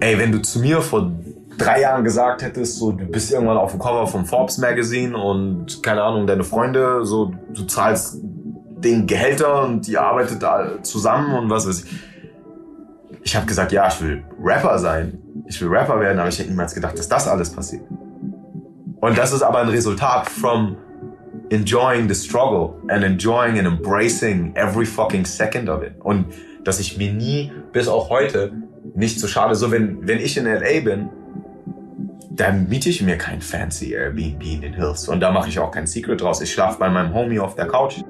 ey, wenn du zu mir vor drei Jahren gesagt hättest, so du bist irgendwann auf dem Cover vom Forbes Magazine und keine Ahnung, deine Freunde, so du zahlst den Gehälter und die arbeitet da zusammen und was weiß ich. Ich habe gesagt, ja, ich will Rapper sein. Ich will Rapper werden, aber ich hätte niemals gedacht, dass das alles passiert. Und das ist aber ein Resultat from enjoying the struggle and enjoying and embracing every fucking second of it. Und dass ich mir nie, bis auch heute, nicht so schade, so wenn, wenn ich in LA bin, dann miete ich mir kein fancy Airbnb in den Hills. Und da mache ich auch kein Secret draus. Ich schlafe bei meinem Homie auf der Couch.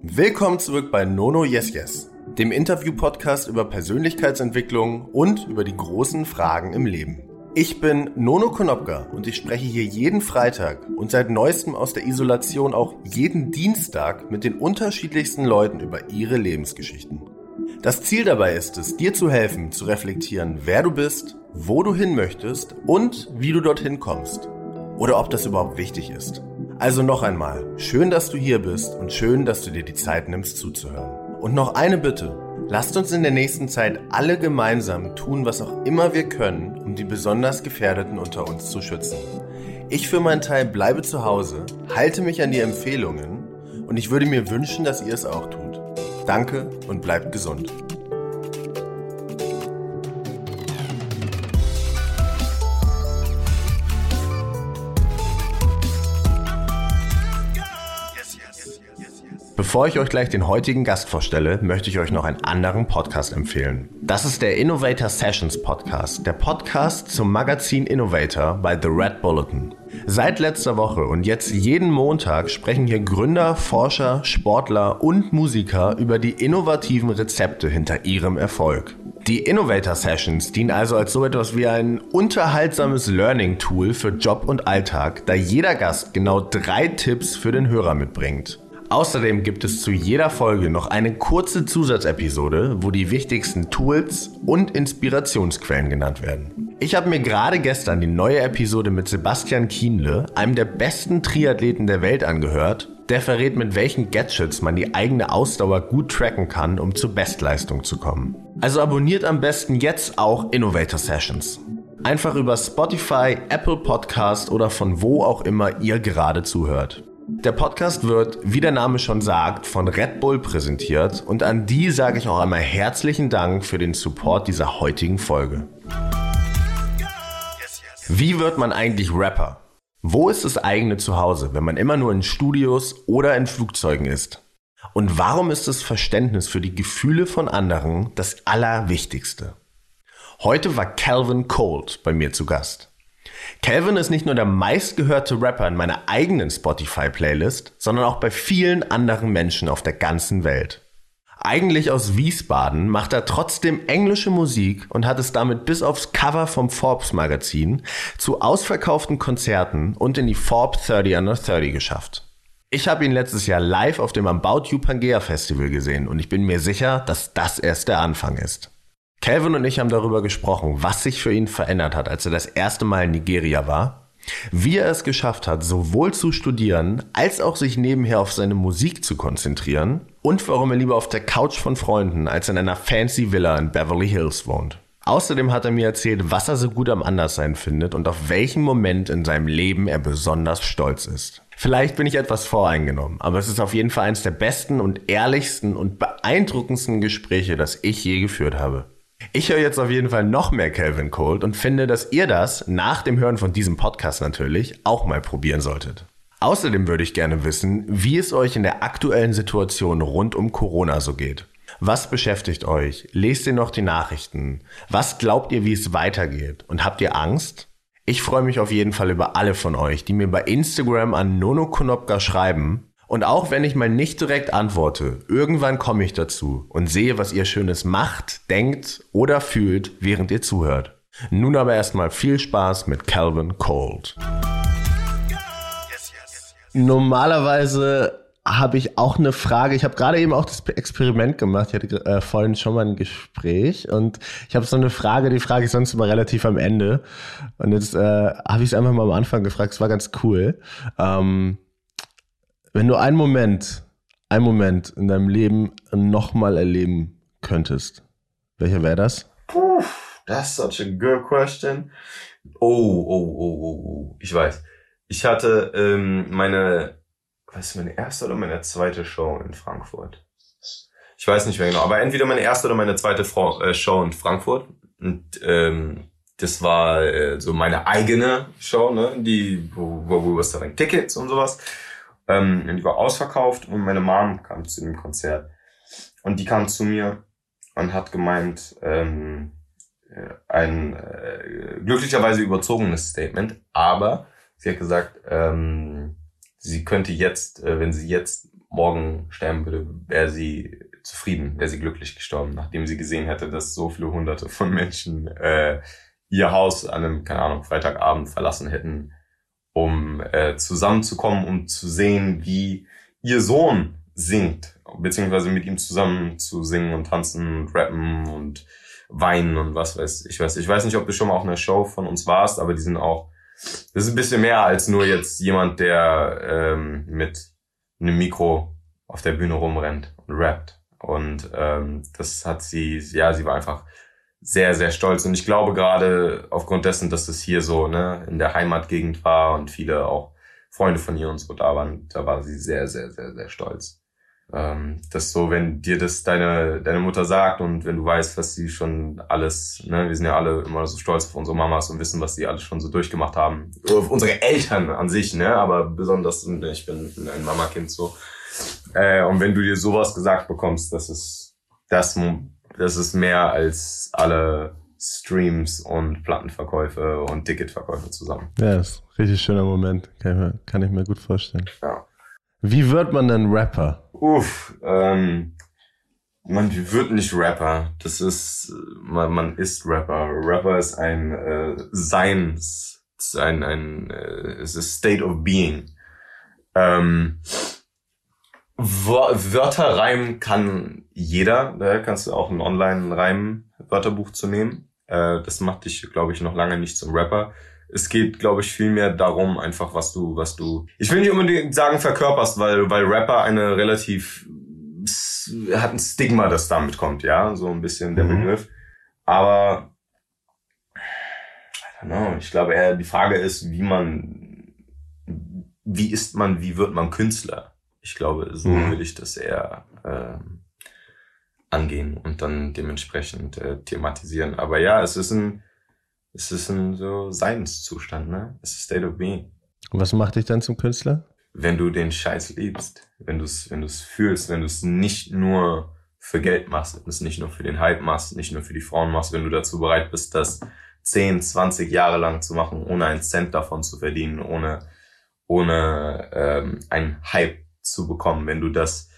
Willkommen zurück bei Nono Yes Yes, dem Interview-Podcast über Persönlichkeitsentwicklung und über die großen Fragen im Leben. Ich bin Nono Konopka und ich spreche hier jeden Freitag und seit neuestem aus der Isolation auch jeden Dienstag mit den unterschiedlichsten Leuten über ihre Lebensgeschichten. Das Ziel dabei ist es, dir zu helfen, zu reflektieren, wer du bist, wo du hin möchtest und wie du dorthin kommst. Oder ob das überhaupt wichtig ist. Also noch einmal, schön, dass du hier bist und schön, dass du dir die Zeit nimmst zuzuhören. Und noch eine Bitte. Lasst uns in der nächsten Zeit alle gemeinsam tun, was auch immer wir können, um die besonders Gefährdeten unter uns zu schützen. Ich für meinen Teil bleibe zu Hause, halte mich an die Empfehlungen und ich würde mir wünschen, dass ihr es auch tut. Danke und bleibt gesund. Bevor ich euch gleich den heutigen Gast vorstelle, möchte ich euch noch einen anderen Podcast empfehlen. Das ist der Innovator Sessions Podcast, der Podcast zum Magazin Innovator bei The Red Bulletin. Seit letzter Woche und jetzt jeden Montag sprechen hier Gründer, Forscher, Sportler und Musiker über die innovativen Rezepte hinter ihrem Erfolg. Die Innovator Sessions dienen also als so etwas wie ein unterhaltsames Learning-Tool für Job und Alltag, da jeder Gast genau drei Tipps für den Hörer mitbringt. Außerdem gibt es zu jeder Folge noch eine kurze Zusatzepisode, wo die wichtigsten Tools und Inspirationsquellen genannt werden. Ich habe mir gerade gestern die neue Episode mit Sebastian Kienle, einem der besten Triathleten der Welt, angehört. Der verrät, mit welchen Gadgets man die eigene Ausdauer gut tracken kann, um zur Bestleistung zu kommen. Also abonniert am besten jetzt auch Innovator Sessions. Einfach über Spotify, Apple Podcast oder von wo auch immer ihr gerade zuhört. Der Podcast wird, wie der Name schon sagt, von Red Bull präsentiert und an die sage ich auch einmal herzlichen Dank für den Support dieser heutigen Folge. Wie wird man eigentlich Rapper? Wo ist das eigene Zuhause, wenn man immer nur in Studios oder in Flugzeugen ist? Und warum ist das Verständnis für die Gefühle von anderen das Allerwichtigste? Heute war Calvin Cold bei mir zu Gast. Calvin ist nicht nur der meistgehörte Rapper in meiner eigenen Spotify-Playlist, sondern auch bei vielen anderen Menschen auf der ganzen Welt. Eigentlich aus Wiesbaden macht er trotzdem englische Musik und hat es damit bis aufs Cover vom Forbes Magazin zu ausverkauften Konzerten und in die Forbes 30 Under 30 geschafft. Ich habe ihn letztes Jahr live auf dem About You Pangea Festival gesehen und ich bin mir sicher, dass das erst der Anfang ist. Calvin und ich haben darüber gesprochen, was sich für ihn verändert hat, als er das erste Mal in Nigeria war, wie er es geschafft hat, sowohl zu studieren, als auch sich nebenher auf seine Musik zu konzentrieren und warum er lieber auf der Couch von Freunden als in einer fancy Villa in Beverly Hills wohnt. Außerdem hat er mir erzählt, was er so gut am Anderssein findet und auf welchen Moment in seinem Leben er besonders stolz ist. Vielleicht bin ich etwas voreingenommen, aber es ist auf jeden Fall eines der besten und ehrlichsten und beeindruckendsten Gespräche, das ich je geführt habe. Ich höre jetzt auf jeden Fall noch mehr Calvin Cold und finde, dass ihr das nach dem Hören von diesem Podcast natürlich auch mal probieren solltet. Außerdem würde ich gerne wissen, wie es euch in der aktuellen Situation rund um Corona so geht. Was beschäftigt euch? Lest ihr noch die Nachrichten? Was glaubt ihr, wie es weitergeht? Und habt ihr Angst? Ich freue mich auf jeden Fall über alle von euch, die mir bei Instagram an Nono Konopka schreiben und auch wenn ich mal nicht direkt antworte, irgendwann komme ich dazu und sehe, was ihr Schönes macht, denkt oder fühlt, während ihr zuhört. Nun aber erstmal viel Spaß mit Calvin Cold. Normalerweise habe ich auch eine Frage. Ich habe gerade eben auch das Experiment gemacht. Ich hatte äh, vorhin schon mal ein Gespräch und ich habe so eine Frage, die frage ich sonst immer relativ am Ende. Und jetzt äh, habe ich es einfach mal am Anfang gefragt. Es war ganz cool. Ähm, wenn du einen Moment, einen Moment in deinem Leben nochmal erleben könntest, welcher wäre das? Puh, that's such a good question. Oh, oh, oh, oh, oh. Ich weiß. Ich hatte ähm, meine, was ist meine erste oder meine zweite Show in Frankfurt? Ich weiß nicht mehr genau, aber entweder meine erste oder meine zweite Fra äh, Show in Frankfurt. Und ähm, das war äh, so meine eigene Show, ne? Die, wo, wo, wo was da Tickets und sowas. Ähm, die war ausverkauft und meine Mom kam zu dem Konzert. Und die kam zu mir und hat gemeint, ähm, äh, ein äh, glücklicherweise überzogenes Statement, aber sie hat gesagt, ähm, sie könnte jetzt, äh, wenn sie jetzt morgen sterben würde, wäre sie zufrieden, wäre sie glücklich gestorben, nachdem sie gesehen hätte, dass so viele hunderte von Menschen äh, ihr Haus an einem, keine Ahnung, Freitagabend verlassen hätten, um äh, zusammenzukommen, um zu sehen, wie ihr Sohn singt, beziehungsweise mit ihm zusammen zu singen und tanzen und rappen und weinen und was weiß ich weiß. Ich weiß nicht, ob du schon mal auf einer Show von uns warst, aber die sind auch, das ist ein bisschen mehr als nur jetzt jemand, der ähm, mit einem Mikro auf der Bühne rumrennt und rappt. Und ähm, das hat sie, ja, sie war einfach sehr, sehr stolz. Und ich glaube gerade aufgrund dessen, dass das hier so ne, in der Heimatgegend war und viele auch Freunde von ihr und so da waren, da war sie sehr, sehr, sehr, sehr stolz. Ähm, dass so, wenn dir das deine, deine Mutter sagt und wenn du weißt, was sie schon alles, ne, wir sind ja alle immer so stolz auf unsere Mamas und wissen, was sie alles schon so durchgemacht haben. Auf unsere Eltern an sich, ne, aber besonders, ich bin, bin ein Mamakind so. Äh, und wenn du dir sowas gesagt bekommst, das ist, das, das ist mehr als alle Streams und Plattenverkäufe und Ticketverkäufe zusammen. Ja, das ist ein richtig schöner Moment. Kann ich mir, kann ich mir gut vorstellen. Ja. Wie wird man denn Rapper? Uff, ähm, man wird nicht Rapper. Das ist, man, man ist Rapper. Rapper ist ein äh, Seins, ein, ein, äh, es ist State of Being. Ähm, Wörter reimen kann jeder. Da kannst du auch ein Online-Reim-Wörterbuch zu nehmen. Äh, das macht dich, glaube ich, noch lange nicht zum Rapper. Es geht, glaube ich, viel mehr darum, einfach was du, was du. Ich will nicht unbedingt sagen verkörperst, weil, weil Rapper eine relativ hat ein Stigma, das damit kommt, ja, so ein bisschen der mhm. Begriff. Aber I don't know, ich glaube eher die Frage ist, wie man, wie ist man, wie wird man Künstler? Ich glaube, so mhm. will ich das eher ähm, angehen und dann dementsprechend äh, thematisieren. Aber ja, es ist ein, es ist ein so Seinszustand, ne? Es ist State of Being. Und was macht dich dann zum Künstler? Wenn du den Scheiß liebst, wenn du es, wenn fühlst, wenn du es nicht nur für Geld machst, wenn du es nicht nur für den Hype machst, nicht nur für die Frauen machst, wenn du dazu bereit bist, das 10, 20 Jahre lang zu machen, ohne einen Cent davon zu verdienen, ohne, ohne ähm, einen Hype zu bekommen, wenn du das,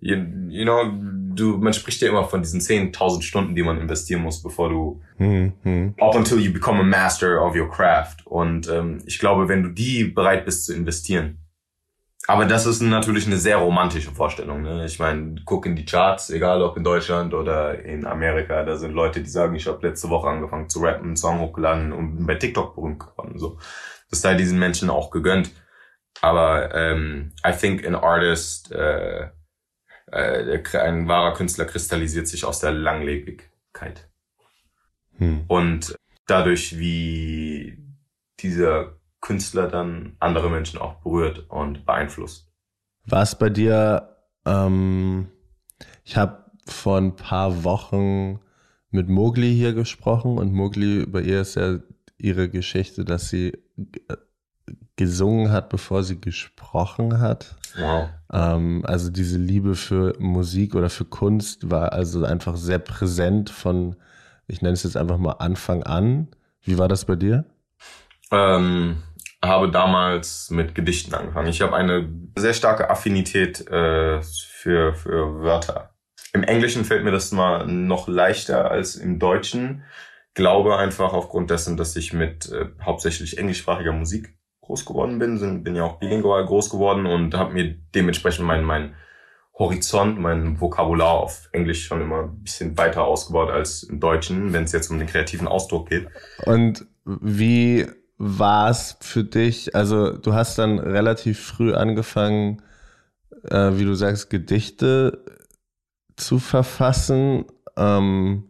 you, you know, du, man spricht ja immer von diesen 10.000 Stunden, die man investieren muss, bevor du, mhm. up until you become a master of your craft. Und ähm, ich glaube, wenn du die bereit bist zu investieren, aber das ist natürlich eine sehr romantische Vorstellung. Ne? Ich meine, guck in die Charts, egal ob in Deutschland oder in Amerika, da sind Leute, die sagen, ich habe letzte Woche angefangen zu rappen, einen Song hochgeladen und bei TikTok berühmt geworden. So, das sei diesen Menschen auch gegönnt. Aber ähm, I think an artist, äh, äh, ein wahrer Künstler kristallisiert sich aus der Langlebigkeit. Hm. Und dadurch, wie dieser Künstler dann andere Menschen auch berührt und beeinflusst. War es bei dir, ähm, ich habe vor ein paar Wochen mit Mogli hier gesprochen und Mogli, bei ihr ist ja ihre Geschichte, dass sie äh, gesungen hat, bevor sie gesprochen hat. Wow. Ähm, also diese Liebe für Musik oder für Kunst war also einfach sehr präsent von, ich nenne es jetzt einfach mal Anfang an. Wie war das bei dir? Ähm, habe damals mit Gedichten angefangen. Ich habe eine sehr starke Affinität äh, für, für Wörter. Im Englischen fällt mir das mal noch leichter als im Deutschen. Glaube einfach aufgrund dessen, dass ich mit äh, hauptsächlich englischsprachiger Musik groß geworden bin, bin ja auch bilingual groß geworden und habe mir dementsprechend mein, mein Horizont, mein Vokabular auf Englisch schon immer ein bisschen weiter ausgebaut als im Deutschen, wenn es jetzt um den kreativen Ausdruck geht. Und wie war es für dich? Also du hast dann relativ früh angefangen, äh, wie du sagst, Gedichte zu verfassen. Ähm,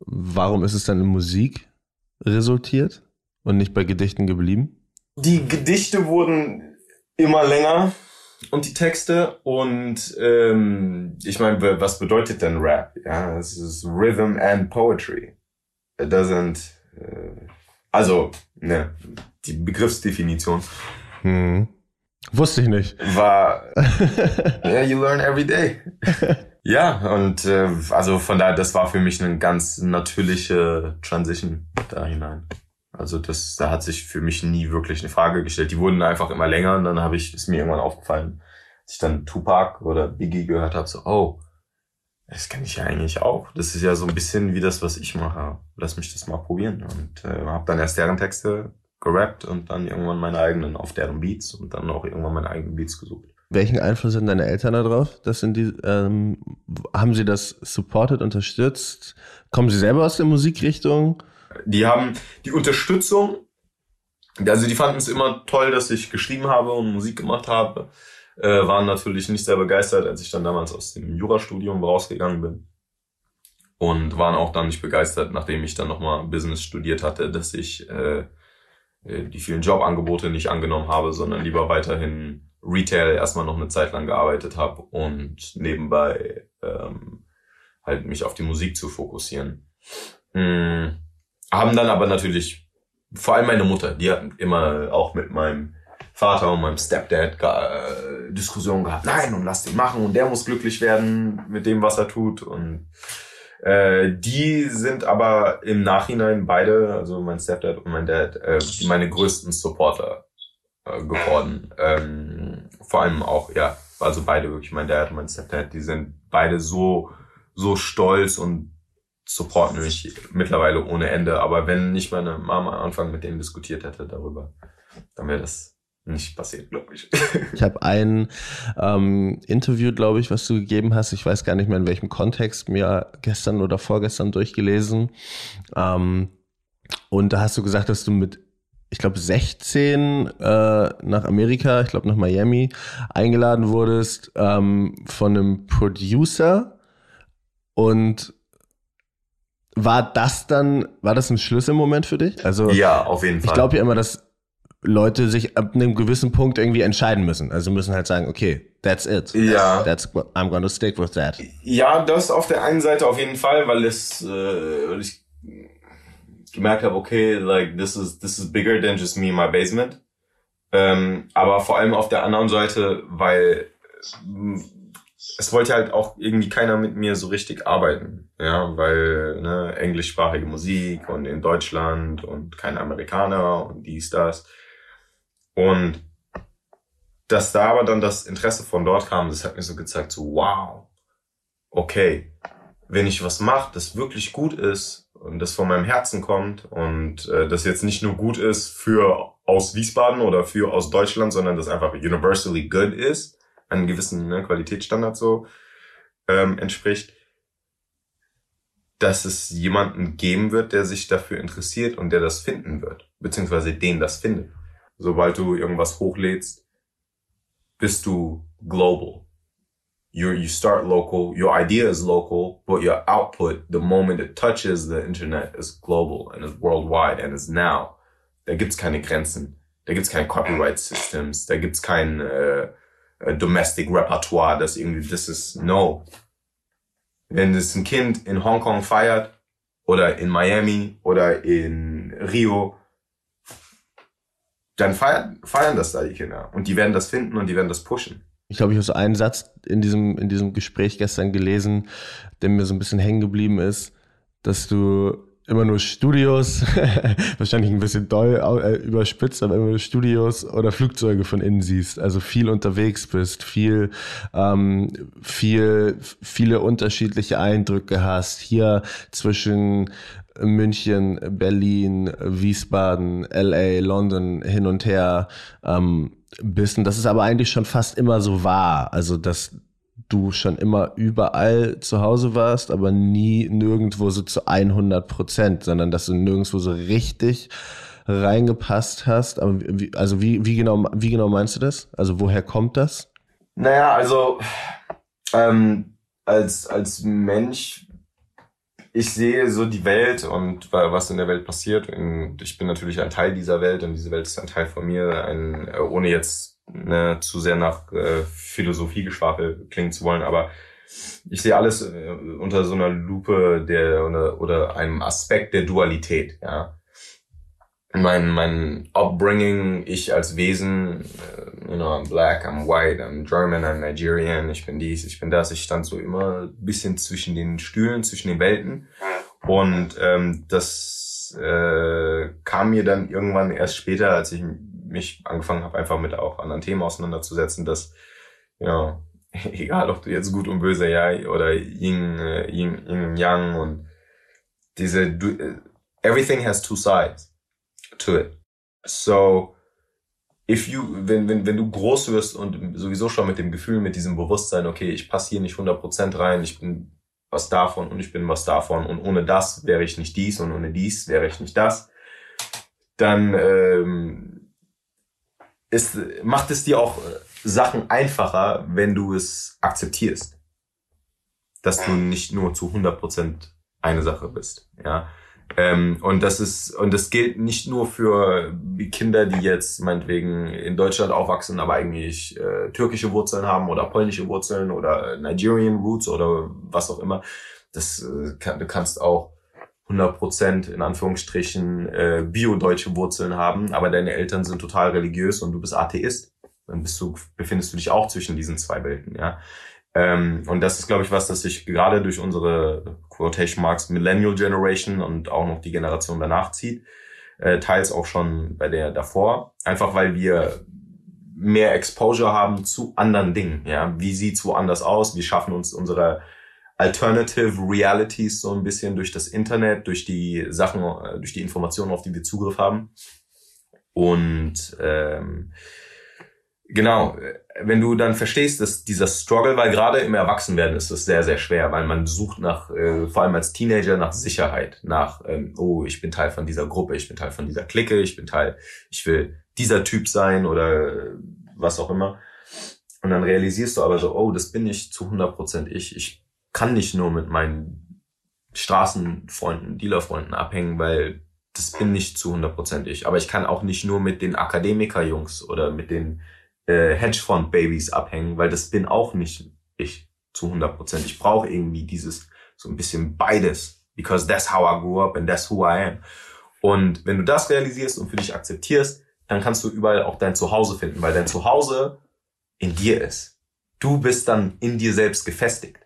warum ist es dann in Musik resultiert und nicht bei Gedichten geblieben? Die Gedichte wurden immer länger und die Texte und ähm, ich meine, was bedeutet denn Rap? Ja, es ist Rhythm and Poetry. It doesn't, äh, also, ne, die Begriffsdefinition. Hm. Wusste ich nicht. War, yeah, you learn every day. ja, und äh, also von daher, das war für mich eine ganz natürliche Transition da hinein. Also das, da hat sich für mich nie wirklich eine Frage gestellt. Die wurden einfach immer länger und dann habe ich, ist mir irgendwann aufgefallen, als ich dann Tupac oder Biggie gehört habe, so, oh, das kenne ich ja eigentlich auch. Das ist ja so ein bisschen wie das, was ich mache. Lass mich das mal probieren. Und äh, habe dann erst deren Texte gerappt und dann irgendwann meine eigenen auf deren Beats und dann auch irgendwann meine eigenen Beats gesucht. Welchen Einfluss haben deine Eltern da drauf? Das sind die, ähm, haben sie das supported, unterstützt? Kommen sie selber aus der Musikrichtung? Die haben die Unterstützung, also die fanden es immer toll, dass ich geschrieben habe und Musik gemacht habe, äh, waren natürlich nicht sehr begeistert, als ich dann damals aus dem Jurastudium rausgegangen bin. Und waren auch dann nicht begeistert, nachdem ich dann nochmal Business studiert hatte, dass ich äh, äh, die vielen Jobangebote nicht angenommen habe, sondern lieber weiterhin Retail erstmal noch eine Zeit lang gearbeitet habe und nebenbei ähm, halt mich auf die Musik zu fokussieren. Hm haben dann aber natürlich, vor allem meine Mutter, die hat immer auch mit meinem Vater und meinem Stepdad äh, Diskussionen gehabt. Nein, und lass den machen und der muss glücklich werden mit dem, was er tut. Und äh, die sind aber im Nachhinein beide, also mein Stepdad und mein Dad, äh, meine größten Supporter äh, geworden. Ähm, vor allem auch, ja, also beide wirklich, mein Dad und mein Stepdad, die sind beide so so stolz und supporten mich mittlerweile ohne Ende. Aber wenn nicht meine Mama am Anfang mit denen diskutiert hätte darüber, dann wäre das nicht passiert, glaube ich. Ich habe ein ähm, Interview, glaube ich, was du gegeben hast. Ich weiß gar nicht mehr in welchem Kontext, mir gestern oder vorgestern durchgelesen. Ähm, und da hast du gesagt, dass du mit, ich glaube, 16 äh, nach Amerika, ich glaube nach Miami, eingeladen wurdest ähm, von einem Producer und war das dann, war das ein Schlüsselmoment für dich? Also ja, auf jeden Fall. Ich glaube ja immer, dass Leute sich ab einem gewissen Punkt irgendwie entscheiden müssen. Also müssen halt sagen, okay, that's it. Ja. That's, I'm gonna stick with that. Ja, das auf der einen Seite auf jeden Fall, weil es, äh, ich gemerkt habe, okay, like this is this is bigger than just me in my basement. Ähm, aber vor allem auf der anderen Seite, weil es wollte halt auch irgendwie keiner mit mir so richtig arbeiten, ja, weil ne, englischsprachige Musik und in Deutschland und kein Amerikaner und dies, das. Und dass da aber dann das Interesse von dort kam, das hat mir so gezeigt, so wow, okay, wenn ich was mache, das wirklich gut ist und das von meinem Herzen kommt und äh, das jetzt nicht nur gut ist für aus Wiesbaden oder für aus Deutschland, sondern das einfach universally good ist, einen gewissen ne, Qualitätsstandard so ähm, entspricht, dass es jemanden geben wird, der sich dafür interessiert und der das finden wird, beziehungsweise den das findet. Sobald du irgendwas hochlädst, bist du global. You, you start local, your idea is local, but your output, the moment it touches the internet, is global and is worldwide and is now. Da gibt's keine Grenzen, da gibt's keine Copyright Systems, da gibt's kein äh, äh, Domestic Repertoire, das irgendwie, das ist no. Wenn es ein Kind in Hongkong feiert oder in Miami oder in Rio, dann feiern, feiern das da die Kinder und die werden das finden und die werden das pushen. Ich glaube, ich habe so einen Satz in diesem, in diesem Gespräch gestern gelesen, der mir so ein bisschen hängen geblieben ist, dass du immer nur Studios, wahrscheinlich ein bisschen doll äh, überspitzt, aber immer nur Studios oder Flugzeuge von innen siehst, also viel unterwegs bist, viel, ähm, viel, viele unterschiedliche Eindrücke hast. Hier zwischen München, Berlin, Wiesbaden, LA, London hin und her ähm, bist. Und das ist aber eigentlich schon fast immer so wahr. Also, dass du schon immer überall zu Hause warst, aber nie nirgendwo so zu 100 Prozent, sondern dass du nirgendwo so richtig reingepasst hast. Aber wie, also wie, wie genau, wie genau meinst du das? Also woher kommt das? Naja, also ähm, als, als Mensch ich sehe so die Welt und was in der Welt passiert. Und ich bin natürlich ein Teil dieser Welt und diese Welt ist ein Teil von mir, ein, ohne jetzt ne, zu sehr nach äh, Philosophiegeschwafel klingen zu wollen, aber ich sehe alles äh, unter so einer Lupe der oder, oder einem Aspekt der Dualität, ja. Mein, mein Upbringing, ich als Wesen, äh, you know, I'm black, I'm white, I'm German, I'm Nigerian, ich bin dies, ich bin das. Ich stand so immer ein bisschen zwischen den Stühlen, zwischen den Welten. Und ähm, das äh, kam mir dann irgendwann erst später, als ich mich angefangen habe, einfach mit auch anderen Themen auseinanderzusetzen, dass, ja, egal ob du jetzt gut und böse, ja, oder Yin, äh, Yin, Yin Yang und diese, du, äh, everything has two sides to it. So, if you, wenn, wenn, wenn du groß wirst und sowieso schon mit dem Gefühl, mit diesem Bewusstsein, okay, ich passe hier nicht 100% rein, ich bin was davon und ich bin was davon und ohne das wäre ich nicht dies und ohne dies wäre ich nicht das, dann ähm, ist, macht es dir auch Sachen einfacher, wenn du es akzeptierst. Dass du nicht nur zu 100% eine Sache bist. Ja. Ähm, und das ist, und das gilt nicht nur für Kinder, die jetzt meinetwegen in Deutschland aufwachsen, aber eigentlich äh, türkische Wurzeln haben oder polnische Wurzeln oder Nigerian Roots oder was auch immer. Das äh, kann, du kannst auch 100% in Anführungsstrichen äh, bio-deutsche Wurzeln haben, aber deine Eltern sind total religiös und du bist Atheist. Dann bist du, befindest du dich auch zwischen diesen zwei Welten, ja. Ähm, und das ist, glaube ich, was, das sich gerade durch unsere Quotation Marks Millennial Generation und auch noch die Generation danach zieht, äh, teils auch schon bei der davor, einfach weil wir mehr Exposure haben zu anderen Dingen. Ja, wie sieht's woanders aus? Wir schaffen uns unsere Alternative Realities so ein bisschen durch das Internet, durch die Sachen, äh, durch die Informationen, auf die wir Zugriff haben. Und ähm, Genau, wenn du dann verstehst, dass dieser Struggle, weil gerade im Erwachsenwerden ist es sehr, sehr schwer, weil man sucht nach, äh, vor allem als Teenager, nach Sicherheit, nach, ähm, oh, ich bin Teil von dieser Gruppe, ich bin Teil von dieser Clique, ich bin Teil, ich will dieser Typ sein oder äh, was auch immer. Und dann realisierst du aber so, oh, das bin nicht zu 100% ich. Ich kann nicht nur mit meinen Straßenfreunden, Dealerfreunden abhängen, weil das bin nicht zu 100% ich. Aber ich kann auch nicht nur mit den Akademikerjungs oder mit den äh, Hedgefonds-Babys abhängen, weil das bin auch nicht ich zu 100 Prozent. Ich brauche irgendwie dieses so ein bisschen beides, because that's how I grew up and that's who I am. Und wenn du das realisierst und für dich akzeptierst, dann kannst du überall auch dein Zuhause finden, weil dein Zuhause in dir ist. Du bist dann in dir selbst gefestigt.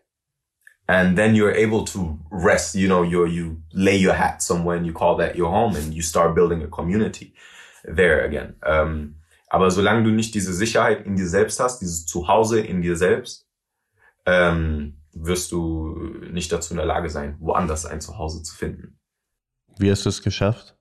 And then you're able to rest, you know, you you lay your hat somewhere and you call that your home and you start building a community there again. Um, aber solange du nicht diese Sicherheit in dir selbst hast, dieses Zuhause in dir selbst, ähm, wirst du nicht dazu in der Lage sein, woanders ein Zuhause zu finden. Wie hast du es geschafft?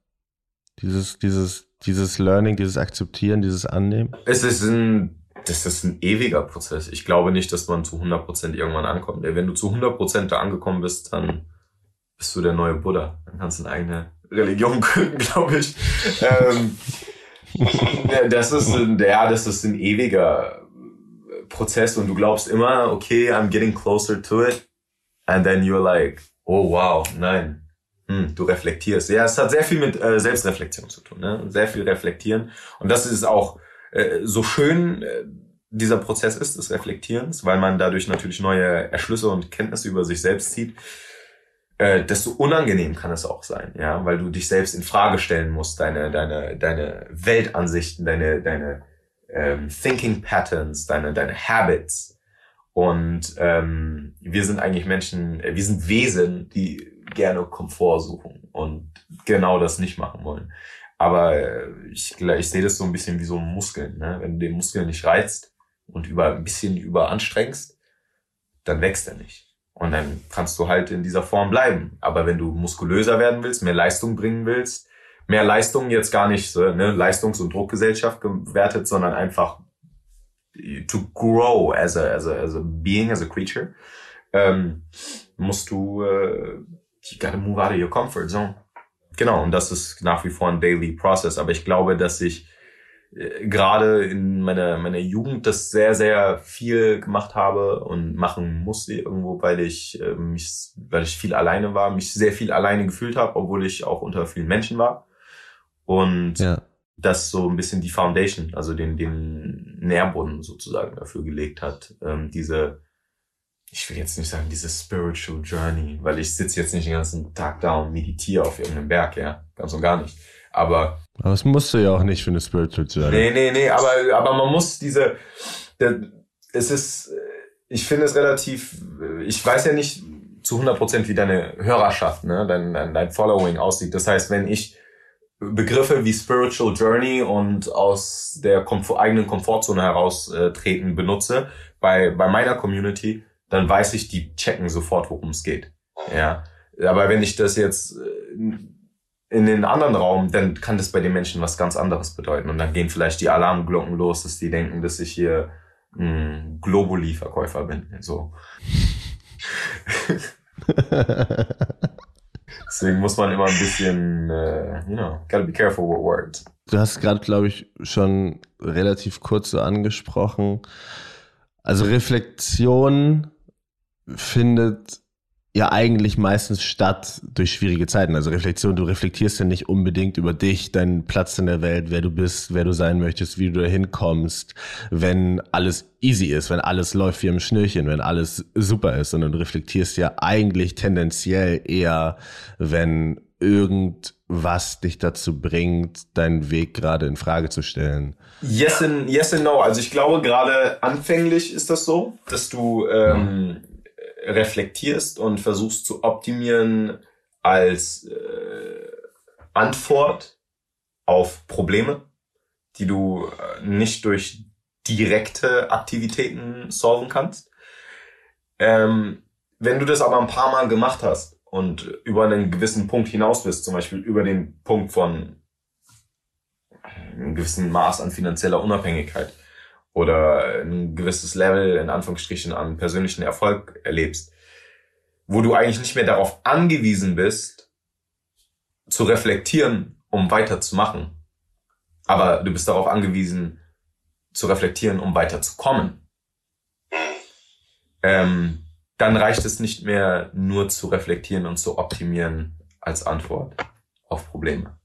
Dieses, dieses, dieses Learning, dieses Akzeptieren, dieses Annehmen? Es ist ein, das ist ein ewiger Prozess. Ich glaube nicht, dass man zu 100% irgendwann ankommt. Wenn du zu 100% da angekommen bist, dann bist du der neue Buddha. Dann kannst du eine eigene Religion gründen, glaube ich. ähm, das ist ein, ja, das ist ein ewiger Prozess und du glaubst immer, okay, I'm getting closer to it. And then you're like, oh wow, nein. Hm, du reflektierst. Ja, es hat sehr viel mit äh, Selbstreflexion zu tun, ne? Sehr viel reflektieren. Und das ist auch äh, so schön, äh, dieser Prozess ist des Reflektierens, weil man dadurch natürlich neue Erschlüsse und Kenntnisse über sich selbst zieht äh, desto unangenehm kann es auch sein, ja, weil du dich selbst in Frage stellen musst, deine, deine, deine Weltansichten, deine, deine ähm, Thinking Patterns, deine, deine Habits. Und ähm, wir sind eigentlich Menschen, wir sind Wesen, die gerne Komfort suchen und genau das nicht machen wollen. Aber ich, ich sehe das so ein bisschen wie so ein Muskel. Ne? Wenn du den Muskel nicht reizt und über ein bisschen überanstrengst, dann wächst er nicht. Und dann kannst du halt in dieser Form bleiben. Aber wenn du muskulöser werden willst, mehr Leistung bringen willst, mehr Leistung jetzt gar nicht ne, Leistungs- und Druckgesellschaft gewertet, sondern einfach to grow as a, as a, as a being, as a creature, ähm, musst du, äh, you gotta move out of your comfort zone. Genau, und das ist nach wie vor ein daily process. Aber ich glaube, dass ich äh, gerade in meiner, meiner Jugend das sehr, sehr viel gemacht habe und machen musste irgendwo, weil ich äh, mich, weil ich viel alleine war, mich sehr viel alleine gefühlt habe, obwohl ich auch unter vielen Menschen war. Und ja. das so ein bisschen die Foundation, also den, den Nährboden sozusagen dafür gelegt hat, ähm, diese ich will jetzt nicht sagen, diese Spiritual Journey, weil ich sitze jetzt nicht den ganzen Tag da und meditiere auf irgendeinem Berg, ja, ganz und gar nicht. Aber. Aber das musst du ja auch nicht für eine Spiritual Journey. Nee, nee, nee, aber, aber man muss diese, es ist, ich finde es relativ, ich weiß ja nicht zu 100 Prozent, wie deine Hörerschaft, ne, dein, dein, dein Following aussieht. Das heißt, wenn ich Begriffe wie Spiritual Journey und aus der Komfort, eigenen Komfortzone heraustreten benutze, bei, bei meiner Community, dann weiß ich, die checken sofort, worum es geht. Ja. Aber wenn ich das jetzt äh, in den anderen Raum, dann kann das bei den Menschen was ganz anderes bedeuten. Und dann gehen vielleicht die Alarmglocken los, dass die denken, dass ich hier ein Globuli-Verkäufer bin. So. Deswegen muss man immer ein bisschen, uh, you know, gotta be careful with words. Du hast gerade, glaube ich, schon relativ kurz so angesprochen. Also Reflexion findet ja eigentlich meistens statt durch schwierige Zeiten. Also Reflexion, du reflektierst ja nicht unbedingt über dich, deinen Platz in der Welt, wer du bist, wer du sein möchtest, wie du da hinkommst, wenn alles easy ist, wenn alles läuft wie im Schnürchen, wenn alles super ist, sondern du reflektierst ja eigentlich tendenziell eher, wenn irgendwas dich dazu bringt, deinen Weg gerade in Frage zu stellen. Yes and, yes and no. Also ich glaube gerade anfänglich ist das so, dass du ähm, reflektierst und versuchst zu optimieren als äh, Antwort auf Probleme, die du äh, nicht durch direkte Aktivitäten solven kannst. Ähm, wenn du das aber ein paar Mal gemacht hast und über einen gewissen Punkt hinaus bist, zum Beispiel über den Punkt von einem gewissen Maß an finanzieller Unabhängigkeit, oder ein gewisses Level in Anführungsstrichen an persönlichen Erfolg erlebst, wo du eigentlich nicht mehr darauf angewiesen bist, zu reflektieren, um weiterzumachen. Aber du bist darauf angewiesen, zu reflektieren, um weiterzukommen. Ähm, dann reicht es nicht mehr nur zu reflektieren und zu optimieren als Antwort auf Probleme.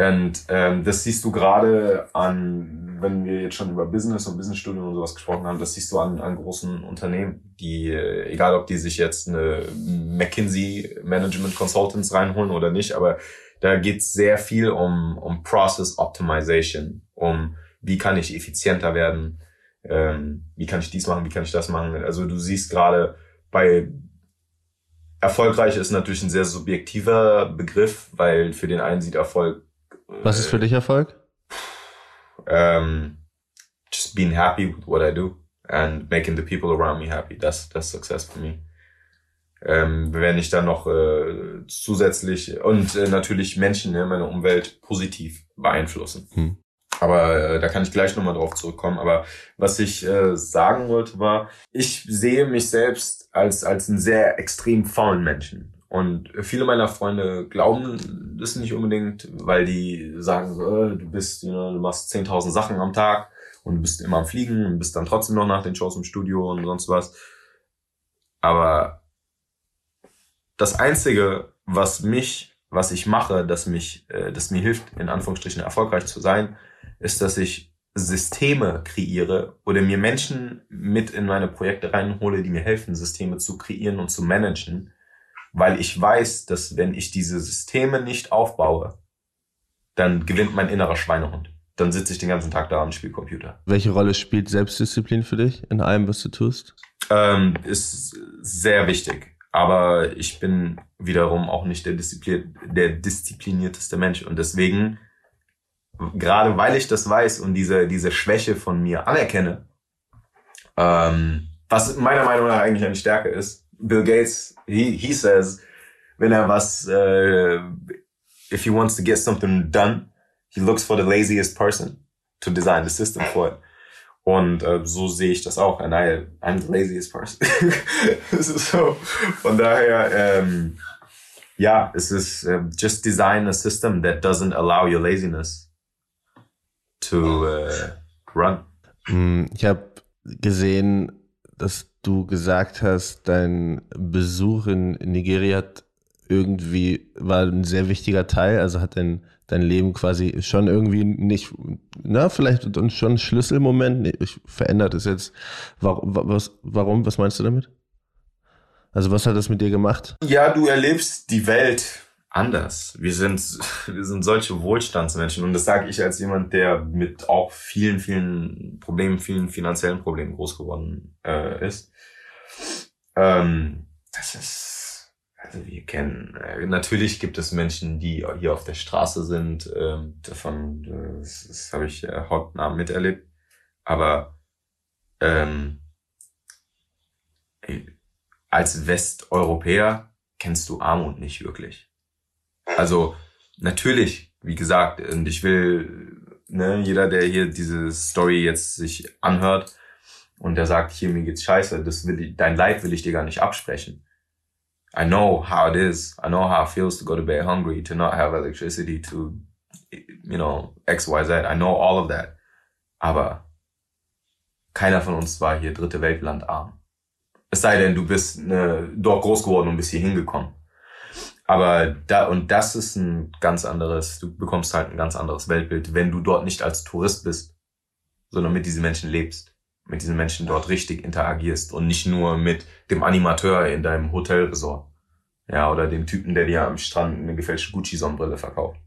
Und ähm, das siehst du gerade an, wenn wir jetzt schon über Business und Businessstudien und sowas gesprochen haben, das siehst du an, an großen Unternehmen, die, äh, egal ob die sich jetzt eine McKinsey Management Consultants reinholen oder nicht, aber da geht's sehr viel um, um Process Optimization, um wie kann ich effizienter werden, ähm, wie kann ich dies machen, wie kann ich das machen. Also du siehst gerade bei Erfolgreich ist natürlich ein sehr subjektiver Begriff, weil für den einen sieht Erfolg was ist für dich Erfolg? Um, just being happy with what I do and making the people around me happy. That's that's success for me. Ähm, wenn ich dann noch äh, zusätzlich und äh, natürlich Menschen in meiner Umwelt positiv beeinflussen. Hm. Aber äh, da kann ich gleich nochmal drauf zurückkommen. Aber was ich äh, sagen wollte war, ich sehe mich selbst als, als einen sehr extrem faulen Menschen. Und viele meiner Freunde glauben das nicht unbedingt, weil die sagen so, äh, du bist, you know, du machst 10.000 Sachen am Tag und du bist immer am Fliegen und bist dann trotzdem noch nach den Shows im Studio und sonst was. Aber das Einzige, was mich, was ich mache, das mich, äh, das mir hilft, in Anführungsstrichen erfolgreich zu sein, ist, dass ich Systeme kreiere oder mir Menschen mit in meine Projekte reinhole, die mir helfen, Systeme zu kreieren und zu managen, weil ich weiß, dass wenn ich diese Systeme nicht aufbaue, dann gewinnt mein innerer Schweinehund. Dann sitze ich den ganzen Tag da und spiele Computer. Welche Rolle spielt Selbstdisziplin für dich in allem, was du tust? Ähm, ist sehr wichtig. Aber ich bin wiederum auch nicht der, Disziplin der disziplinierteste Mensch. Und deswegen, gerade weil ich das weiß und diese, diese Schwäche von mir anerkenne, ähm, was meiner Meinung nach eigentlich eine Stärke ist, Bill Gates, he, he says, er was, uh, if he wants to get something done, he looks for the laziest person to design the system for it. Und äh, so sehe ich das auch. And I, I'm the laziest person. so, von daher, ähm, ja, es ist uh, just design a system that doesn't allow your laziness. to uh, run. Hm, ich habe gesehen, dass du gesagt hast, dein Besuch in Nigeria hat irgendwie war ein sehr wichtiger Teil, also hat dein, dein Leben quasi schon irgendwie nicht, na, vielleicht schon ein Schlüsselmoment, nee, verändert es jetzt. Warum, was, warum, was meinst du damit? Also was hat das mit dir gemacht? Ja, du erlebst die Welt anders. Wir sind, wir sind solche Wohlstandsmenschen und das sage ich als jemand, der mit auch vielen, vielen Problemen, vielen finanziellen Problemen groß geworden äh, ist. Ähm, das ist, also wir kennen, äh, natürlich gibt es Menschen, die hier auf der Straße sind, ähm, davon, äh, das, das habe ich äh, hautnah miterlebt, aber ähm, als Westeuropäer kennst du Armut nicht wirklich. Also natürlich, wie gesagt, und ich will, ne, jeder, der hier diese Story jetzt sich anhört und der sagt, hier mir geht's scheiße, das will ich, dein Leid will ich dir gar nicht absprechen. I know how it is. I know how it feels to go to bed hungry, to not have electricity, to, you know, X, Y, Z. I know all of that. Aber keiner von uns war hier dritte Weltland arm. Es sei denn, du bist ne, dort groß geworden und bist hier hingekommen. Aber da, und das ist ein ganz anderes, du bekommst halt ein ganz anderes Weltbild, wenn du dort nicht als Tourist bist, sondern mit diesen Menschen lebst, mit diesen Menschen dort richtig interagierst und nicht nur mit dem Animateur in deinem Hotelresort. Ja, oder dem Typen, der dir am Strand eine gefälschte Gucci-Sonnenbrille verkauft.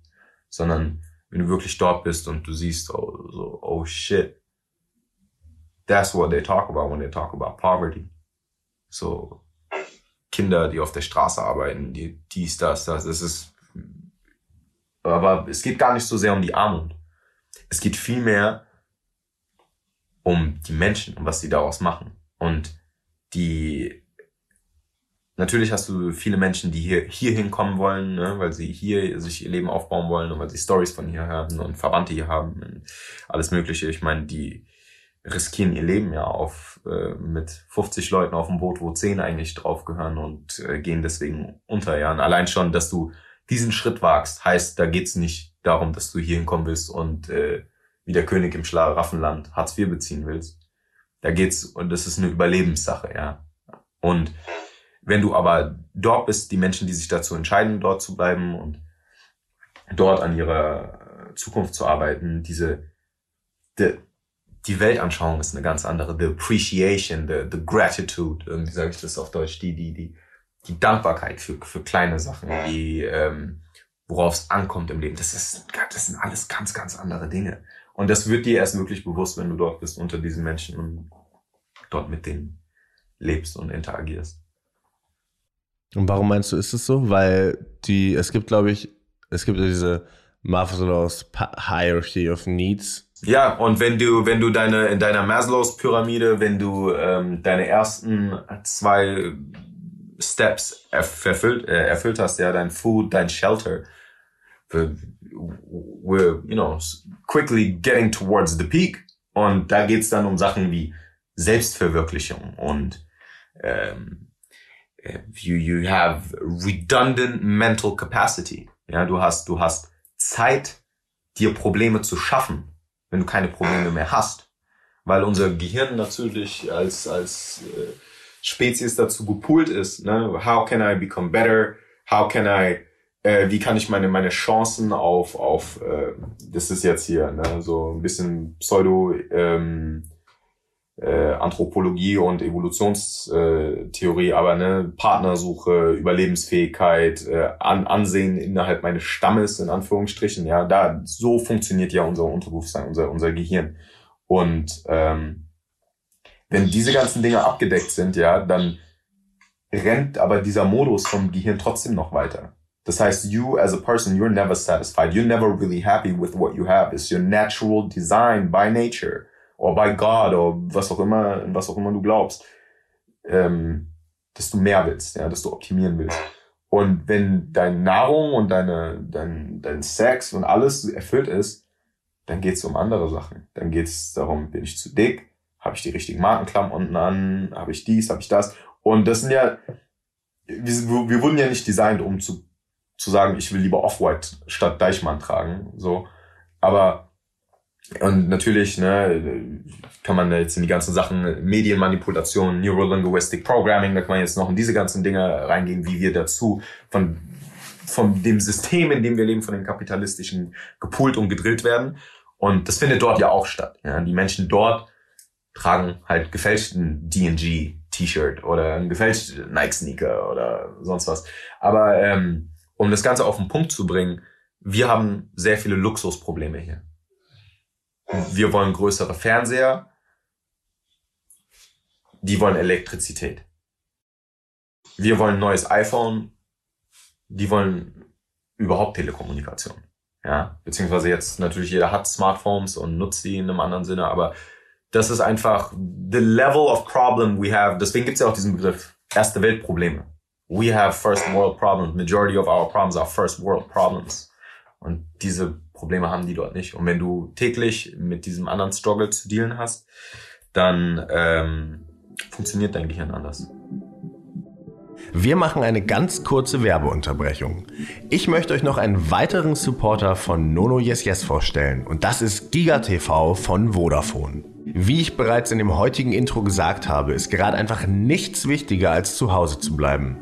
Sondern wenn du wirklich dort bist und du siehst, oh, so, oh shit, that's what they talk about when they talk about poverty. So, Kinder, die auf der Straße arbeiten, die dies, das, das. Es ist, aber es geht gar nicht so sehr um die Armut. Es geht vielmehr um die Menschen und was sie daraus machen. Und die, natürlich hast du viele Menschen, die hier, hier hinkommen wollen, ne, weil sie hier sich ihr Leben aufbauen wollen und weil sie Stories von hier haben und Verwandte hier haben und alles Mögliche. Ich meine, die, riskieren ihr Leben ja auf äh, mit 50 Leuten auf dem Boot, wo 10 eigentlich draufgehören und äh, gehen deswegen unter. Ja, und allein schon, dass du diesen Schritt wagst, heißt, da geht's nicht darum, dass du hier hinkommen willst und äh, wie der König im Schlaraffenland Hartz IV beziehen willst. Da geht's und das ist eine Überlebenssache, ja. Und wenn du aber dort bist, die Menschen, die sich dazu entscheiden, dort zu bleiben und dort an ihrer Zukunft zu arbeiten, diese de, die Weltanschauung ist eine ganz andere. The appreciation, the, the gratitude, irgendwie sage ich das auf Deutsch, die, die, die, die Dankbarkeit für, für kleine Sachen, die, ähm, worauf es ankommt im Leben. Das ist, das sind alles ganz, ganz andere Dinge. Und das wird dir erst wirklich bewusst, wenn du dort bist, unter diesen Menschen und dort mit denen lebst und interagierst. Und warum meinst du, ist es so? Weil die, es gibt, glaube ich, es gibt diese Maslow's Hierarchy of Needs ja, und wenn du, wenn du deine, in deiner Maslows Pyramide, wenn du ähm, deine ersten zwei Steps erfüllt, äh, erfüllt hast, ja, dein Food, dein Shelter, we're, you know, quickly getting towards the peak. Und da geht's dann um Sachen wie Selbstverwirklichung und ähm, äh, you, you have redundant mental capacity. Ja, du hast, du hast Zeit, dir Probleme zu schaffen wenn du keine Probleme mehr hast. Weil unser Gehirn natürlich als, als äh, Spezies dazu gepoolt ist. Ne? How can I become better? How can I, äh, wie kann ich meine, meine Chancen auf, auf äh, das ist jetzt hier, ne? so ein bisschen Pseudo, ähm, äh, Anthropologie und Evolutionstheorie, äh, aber ne, Partnersuche, Überlebensfähigkeit, äh, An Ansehen innerhalb meines Stammes, in Anführungsstrichen, ja, da so funktioniert ja unser Unterbewusstsein, unser, unser Gehirn. Und ähm, wenn diese ganzen Dinge abgedeckt sind, ja, dann rennt aber dieser Modus vom Gehirn trotzdem noch weiter. Das heißt, you as a person, you're never satisfied. You're never really happy with what you have. It's your natural design by nature or by God oder was auch immer, was auch immer du glaubst, ähm, dass du mehr willst, ja, dass du optimieren willst. Und wenn deine Nahrung und deine, dein, dein Sex und alles erfüllt ist, dann geht's um andere Sachen. Dann geht's darum, bin ich zu dick? Habe ich die richtigen Markenklamotten an? Habe ich dies? Habe ich das? Und das sind ja, wir, wir wurden ja nicht designt, um zu, zu sagen, ich will lieber Off-White statt Deichmann tragen. So. Aber und natürlich ne, kann man jetzt in die ganzen Sachen Medienmanipulation, Neurolinguistic Programming, da kann man jetzt noch in diese ganzen Dinge reingehen, wie wir dazu von, von dem System, in dem wir leben, von den kapitalistischen gepult und gedrillt werden. Und das findet dort ja auch statt. Ja. Die Menschen dort tragen halt gefälschten D&G T-Shirt oder einen gefälschten Nike-Sneaker oder sonst was. Aber ähm, um das Ganze auf den Punkt zu bringen, wir haben sehr viele Luxusprobleme hier. Wir wollen größere Fernseher. Die wollen Elektrizität. Wir wollen ein neues iPhone. Die wollen überhaupt Telekommunikation. Ja, beziehungsweise jetzt natürlich jeder hat Smartphones und nutzt sie in einem anderen Sinne, aber das ist einfach the level of problem we have. Deswegen gibt es ja auch diesen Begriff erste Weltprobleme. We have first world problems. Majority of our problems are first world problems. Und diese Probleme haben die dort nicht. Und wenn du täglich mit diesem anderen Struggle zu dealen hast, dann ähm, funktioniert dein Gehirn anders. Wir machen eine ganz kurze Werbeunterbrechung. Ich möchte euch noch einen weiteren Supporter von Nono Yes Yes vorstellen und das ist GigaTV von Vodafone. Wie ich bereits in dem heutigen Intro gesagt habe, ist gerade einfach nichts wichtiger als zu Hause zu bleiben.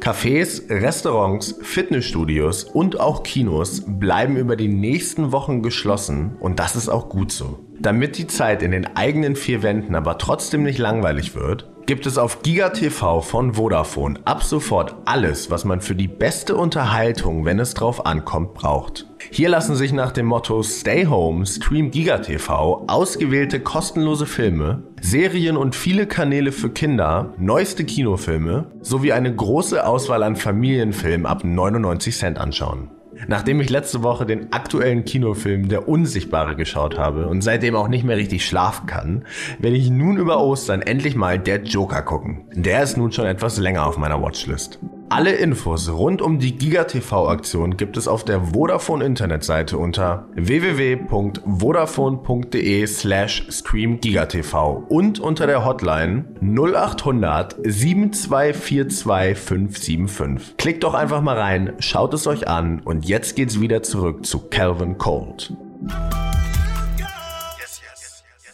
Cafés, Restaurants, Fitnessstudios und auch Kinos bleiben über die nächsten Wochen geschlossen und das ist auch gut so. Damit die Zeit in den eigenen vier Wänden aber trotzdem nicht langweilig wird, gibt es auf GigaTV von Vodafone ab sofort alles, was man für die beste Unterhaltung, wenn es drauf ankommt, braucht. Hier lassen sich nach dem Motto Stay Home, Stream GigaTV ausgewählte kostenlose Filme, Serien und viele Kanäle für Kinder, neueste Kinofilme sowie eine große Auswahl an Familienfilmen ab 99 Cent anschauen. Nachdem ich letzte Woche den aktuellen Kinofilm Der Unsichtbare geschaut habe und seitdem auch nicht mehr richtig schlafen kann, werde ich nun über Ostern endlich mal Der Joker gucken. Der ist nun schon etwas länger auf meiner Watchlist. Alle Infos rund um die GigaTV-Aktion gibt es auf der Vodafone Internetseite unter www.vodafone.de slash streamgigatv und unter der Hotline 0800 7242 575. Klickt doch einfach mal rein, schaut es euch an und jetzt geht's wieder zurück zu Calvin Cold.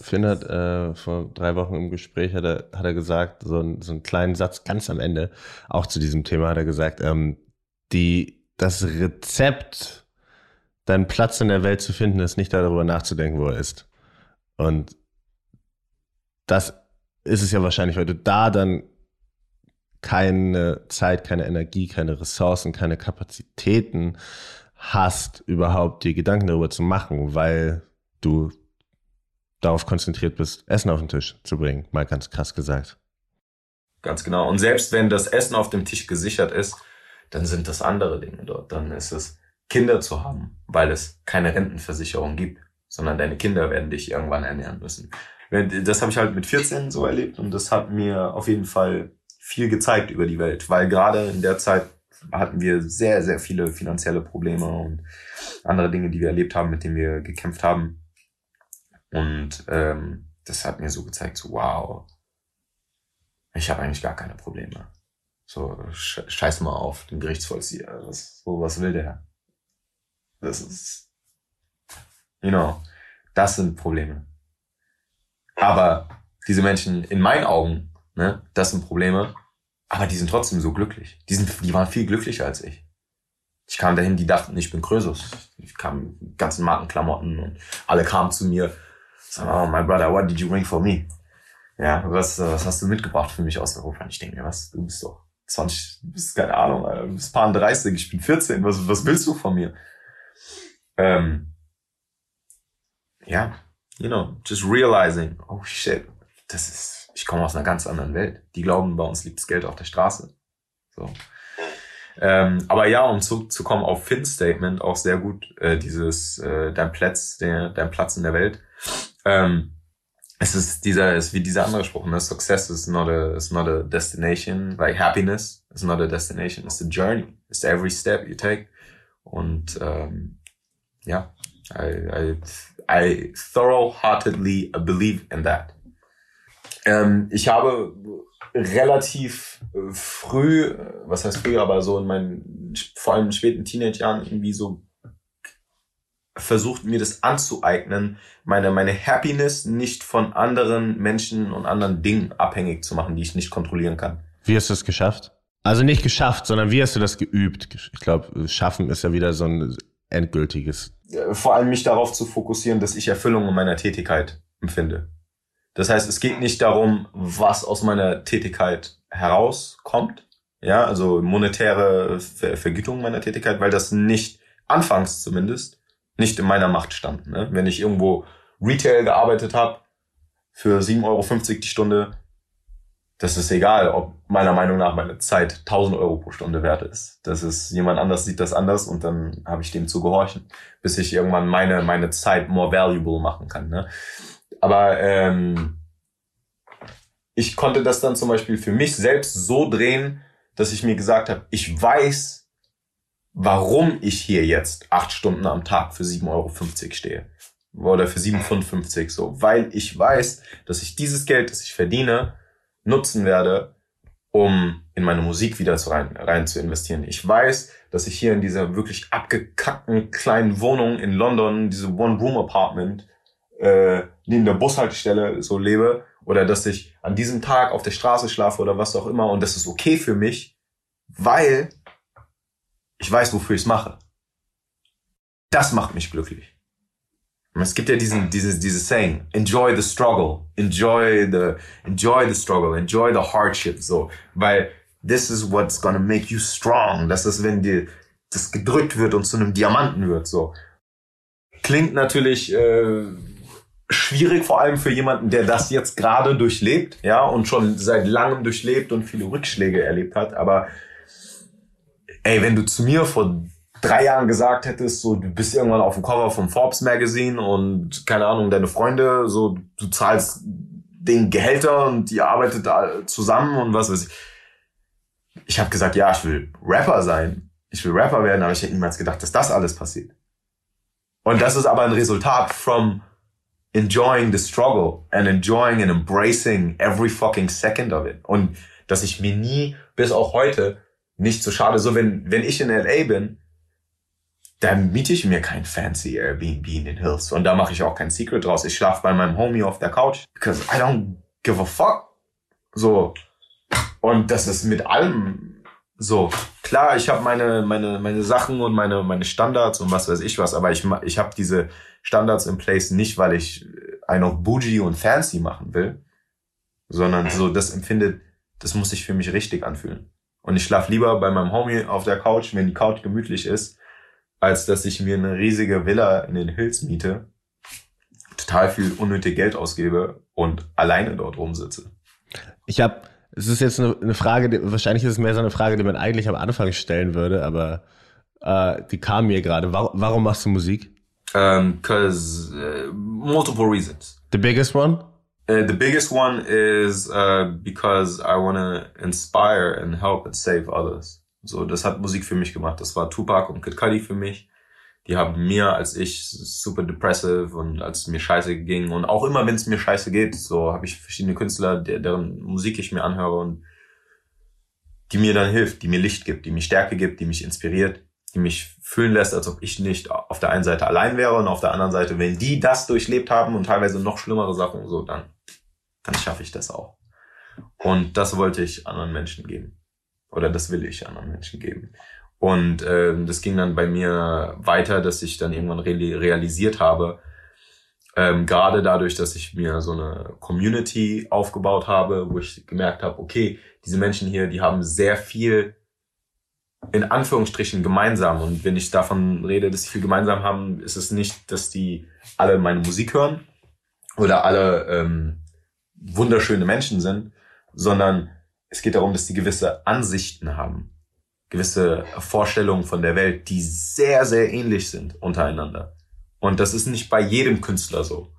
Finn hat äh, vor drei Wochen im Gespräch hat er, hat er gesagt, so, ein, so einen kleinen Satz ganz am Ende, auch zu diesem Thema hat er gesagt, ähm, die, das Rezept, deinen Platz in der Welt zu finden, ist nicht darüber nachzudenken, wo er ist. Und das ist es ja wahrscheinlich, weil du da dann keine Zeit, keine Energie, keine Ressourcen, keine Kapazitäten hast, überhaupt dir Gedanken darüber zu machen, weil du darauf konzentriert bist, Essen auf den Tisch zu bringen, mal ganz krass gesagt. Ganz genau. Und selbst wenn das Essen auf dem Tisch gesichert ist, dann sind das andere Dinge dort. Dann ist es Kinder zu haben, weil es keine Rentenversicherung gibt, sondern deine Kinder werden dich irgendwann ernähren müssen. Das habe ich halt mit 14 so erlebt und das hat mir auf jeden Fall viel gezeigt über die Welt, weil gerade in der Zeit hatten wir sehr, sehr viele finanzielle Probleme und andere Dinge, die wir erlebt haben, mit denen wir gekämpft haben. Und ähm, das hat mir so gezeigt, so wow, ich habe eigentlich gar keine Probleme. So, scheiß mal auf den Gerichtsvollzieher. Was, so, was will der? Das ist, you know, das sind Probleme. Aber diese Menschen, in meinen Augen, ne, das sind Probleme, aber die sind trotzdem so glücklich. Die, sind, die waren viel glücklicher als ich. Ich kam dahin, die dachten, ich bin Krösus. Ich kam mit ganzen Markenklamotten und alle kamen zu mir Sag oh my brother, what did you bring for me? Ja, was, was hast du mitgebracht für mich aus Europa? Und ich denke mir, was, du bist doch 20, du bist keine Ahnung, du bist paar 30, ich bin 14, was, was willst du von mir? Ähm, ja, you know, just realizing, oh shit, das ist, ich komme aus einer ganz anderen Welt. Die glauben, bei uns liegt das Geld auf der Straße. So. Ähm, aber ja, um zurückzukommen auf Finn's Statement, auch sehr gut, äh, dieses äh, dein Platz, der, dein Platz in der Welt. Ähm, es ist dieser, es ist wie dieser andere Spruch, ne? Success is not a, is not a destination, like happiness is not a destination, it's a journey. It's every step you take. Und ähm, ja, I, I, I thorough-heartedly believe in that. Ähm, ich habe relativ früh, was heißt früh, aber so in meinen, vor allem späten Teenage-Jahren irgendwie so versucht, mir das anzueignen, meine, meine Happiness nicht von anderen Menschen und anderen Dingen abhängig zu machen, die ich nicht kontrollieren kann. Wie hast du es geschafft? Also nicht geschafft, sondern wie hast du das geübt? Ich glaube, schaffen ist ja wieder so ein endgültiges. Vor allem mich darauf zu fokussieren, dass ich Erfüllung in meiner Tätigkeit empfinde. Das heißt, es geht nicht darum, was aus meiner Tätigkeit herauskommt, ja, also monetäre Ver Vergütung meiner Tätigkeit, weil das nicht, anfangs zumindest, nicht in meiner Macht stand. Ne? Wenn ich irgendwo Retail gearbeitet habe, für 7,50 Euro die Stunde, das ist egal, ob meiner Meinung nach meine Zeit 1000 Euro pro Stunde wert ist. Das ist, jemand anders sieht das anders und dann habe ich dem zu gehorchen, bis ich irgendwann meine, meine Zeit more valuable machen kann. Ne? Aber ähm, ich konnte das dann zum Beispiel für mich selbst so drehen, dass ich mir gesagt habe, ich weiß, warum ich hier jetzt acht Stunden am Tag für 7,50 Euro stehe. Oder für 7,55 so. Weil ich weiß, dass ich dieses Geld, das ich verdiene, nutzen werde, um in meine Musik wieder zu rein, rein zu investieren. Ich weiß, dass ich hier in dieser wirklich abgekackten kleinen Wohnung in London, diese One-Room-Apartment, äh, neben der Bushaltestelle so lebe oder dass ich an diesem Tag auf der Straße schlafe oder was auch immer und das ist okay für mich, weil ich weiß, wofür ich es mache. Das macht mich glücklich. Es gibt ja diesen, dieses, dieses Saying, enjoy the struggle, enjoy the, enjoy the struggle, enjoy the hardship, so, weil this is what's gonna make you strong. Das ist, wenn dir das gedrückt wird und zu einem Diamanten wird, so. Klingt natürlich äh, schwierig, vor allem für jemanden, der das jetzt gerade durchlebt, ja, und schon seit langem durchlebt und viele Rückschläge erlebt hat. Aber ey, wenn du zu mir vor drei Jahren gesagt hättest, so du bist irgendwann auf dem Cover vom Forbes Magazine und keine Ahnung, deine Freunde, so du zahlst den Gehälter und die arbeitet zusammen und was weiß ich. Ich habe gesagt, ja, ich will Rapper sein. Ich will Rapper werden, aber ich hätte niemals gedacht, dass das alles passiert. Und das ist aber ein Resultat from enjoying the struggle and enjoying and embracing every fucking second of it. Und dass ich mir nie, bis auch heute, nicht so schade, so wenn, wenn ich in LA bin, dann miete ich mir kein fancy Airbnb in den Hills. Und da mache ich auch kein Secret draus. Ich schlafe bei meinem Homie auf der Couch, because I don't give a fuck. So. Und das ist mit allem so. Klar, ich habe meine, meine, meine Sachen und meine, meine Standards und was weiß ich was, aber ich, ich habe diese Standards in place nicht, weil ich einen auf bougie und fancy machen will, sondern so, das empfindet, das muss sich für mich richtig anfühlen. Und ich schlaf lieber bei meinem Homie auf der Couch, wenn die Couch gemütlich ist, als dass ich mir eine riesige Villa in den Hills miete, total viel unnötig Geld ausgebe und alleine dort rumsitze. Ich habe, es ist jetzt eine, eine Frage, die, wahrscheinlich ist es mehr so eine Frage, die man eigentlich am Anfang stellen würde, aber äh, die kam mir gerade. Warum, warum machst du Musik? Um, cause uh, multiple reasons. The biggest one? Uh, the biggest one is uh, because I want to inspire and help and save others. So, das hat Musik für mich gemacht. Das war Tupac und Kid Cudi für mich. Die haben mir, als ich super depressive und als mir scheiße ging und auch immer, wenn es mir scheiße geht, so habe ich verschiedene Künstler, deren Musik ich mir anhöre und die mir dann hilft, die mir Licht gibt, die mir Stärke gibt, die mich inspiriert, die mich fühlen lässt, als ob ich nicht auf der einen Seite allein wäre und auf der anderen Seite, wenn die das durchlebt haben und teilweise noch schlimmere Sachen, so dann, dann schaffe ich das auch. Und das wollte ich anderen Menschen geben. Oder das will ich anderen Menschen geben. Und äh, das ging dann bei mir weiter, dass ich dann irgendwann re realisiert habe, ähm, gerade dadurch, dass ich mir so eine Community aufgebaut habe, wo ich gemerkt habe, okay, diese Menschen hier, die haben sehr viel in Anführungsstrichen gemeinsam. Und wenn ich davon rede, dass sie viel gemeinsam haben, ist es nicht, dass die alle meine Musik hören oder alle ähm, wunderschöne Menschen sind, sondern es geht darum, dass die gewisse Ansichten haben, gewisse Vorstellungen von der Welt, die sehr, sehr ähnlich sind untereinander. Und das ist nicht bei jedem Künstler so,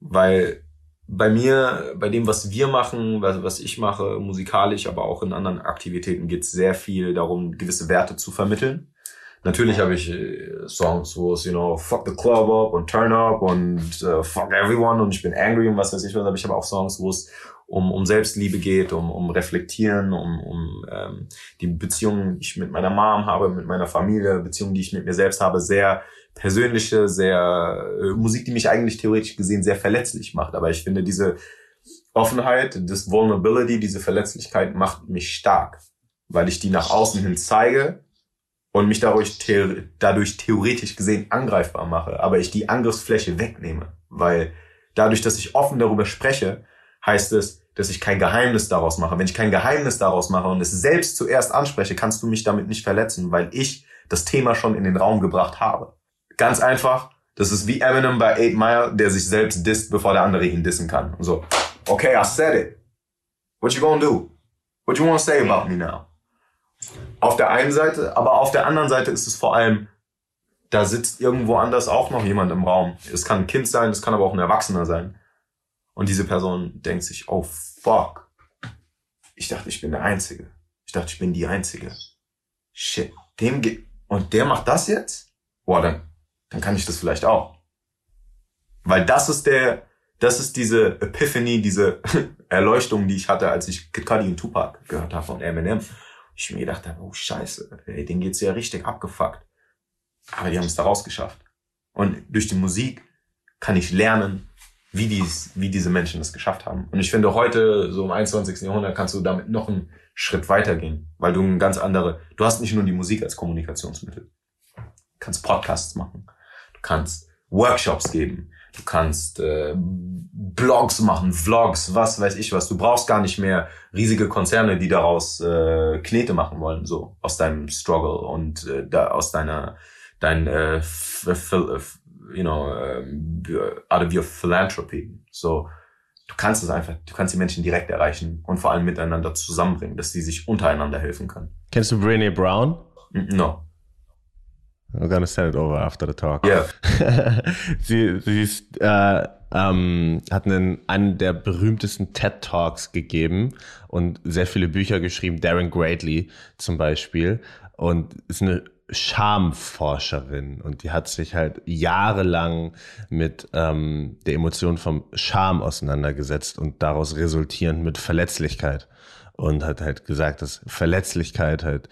weil bei mir, bei dem, was wir machen, was ich mache, musikalisch, aber auch in anderen Aktivitäten, geht es sehr viel darum, gewisse Werte zu vermitteln. Natürlich habe ich äh, Songs, wo es, you know, fuck the club up und turn up und uh, fuck everyone und ich bin angry und was weiß ich was, aber ich habe auch Songs, wo es um, um Selbstliebe geht, um, um Reflektieren, um, um ähm, die Beziehungen, die ich mit meiner Mom habe, mit meiner Familie, Beziehungen, die ich mit mir selbst habe, sehr persönliche, sehr äh, Musik, die mich eigentlich theoretisch gesehen sehr verletzlich macht. Aber ich finde diese Offenheit, das Vulnerability, diese Verletzlichkeit macht mich stark, weil ich die nach außen hin zeige und mich dadurch, dadurch theoretisch gesehen angreifbar mache, aber ich die Angriffsfläche wegnehme, weil dadurch, dass ich offen darüber spreche, heißt es, dass ich kein Geheimnis daraus mache. Wenn ich kein Geheimnis daraus mache und es selbst zuerst anspreche, kannst du mich damit nicht verletzen, weil ich das Thema schon in den Raum gebracht habe. Ganz einfach, das ist wie Eminem bei 8 Mile, der sich selbst disst, bevor der andere ihn dissen kann. Und so, okay, I said it. What you gonna do? What you wanna say about me now? Auf der einen Seite, aber auf der anderen Seite ist es vor allem, da sitzt irgendwo anders auch noch jemand im Raum. Es kann ein Kind sein, es kann aber auch ein Erwachsener sein. Und diese Person denkt sich, oh fuck. Ich dachte, ich bin der Einzige. Ich dachte, ich bin die Einzige. Shit. Dem geht, und der macht das jetzt? Boah, dann, dann kann ich das vielleicht auch. Weil das ist der, das ist diese Epiphany, diese Erleuchtung, die ich hatte, als ich Kid Cudi und Tupac gehört habe von Eminem ich mir gedacht habe, oh scheiße, ey, denen geht's ja richtig abgefuckt. Aber die haben es da rausgeschafft. Und durch die Musik kann ich lernen, wie, dies, wie diese Menschen das geschafft haben. Und ich finde, heute, so im 21. Jahrhundert, kannst du damit noch einen Schritt weitergehen, weil du ein ganz andere, du hast nicht nur die Musik als Kommunikationsmittel. Du kannst Podcasts machen, du kannst Workshops geben, du kannst äh, Blogs machen, Vlogs, was weiß ich was. Du brauchst gar nicht mehr riesige Konzerne, die daraus äh, Knete machen wollen, so aus deinem Struggle und äh, da aus deiner dein äh, you know uh, out of your philanthropy. So du kannst es einfach, du kannst die Menschen direkt erreichen und vor allem miteinander zusammenbringen, dass die sich untereinander helfen können. Kennst du Brené Brown? No. I'm gonna send it over after the talk. Yeah. sie, sie ist, äh, ähm, hat einen, einen der berühmtesten TED Talks gegeben und sehr viele Bücher geschrieben, Darren Greatly zum Beispiel. Und ist eine Schamforscherin und die hat sich halt jahrelang mit ähm, der Emotion vom Scham auseinandergesetzt und daraus resultierend mit Verletzlichkeit und hat halt gesagt, dass Verletzlichkeit halt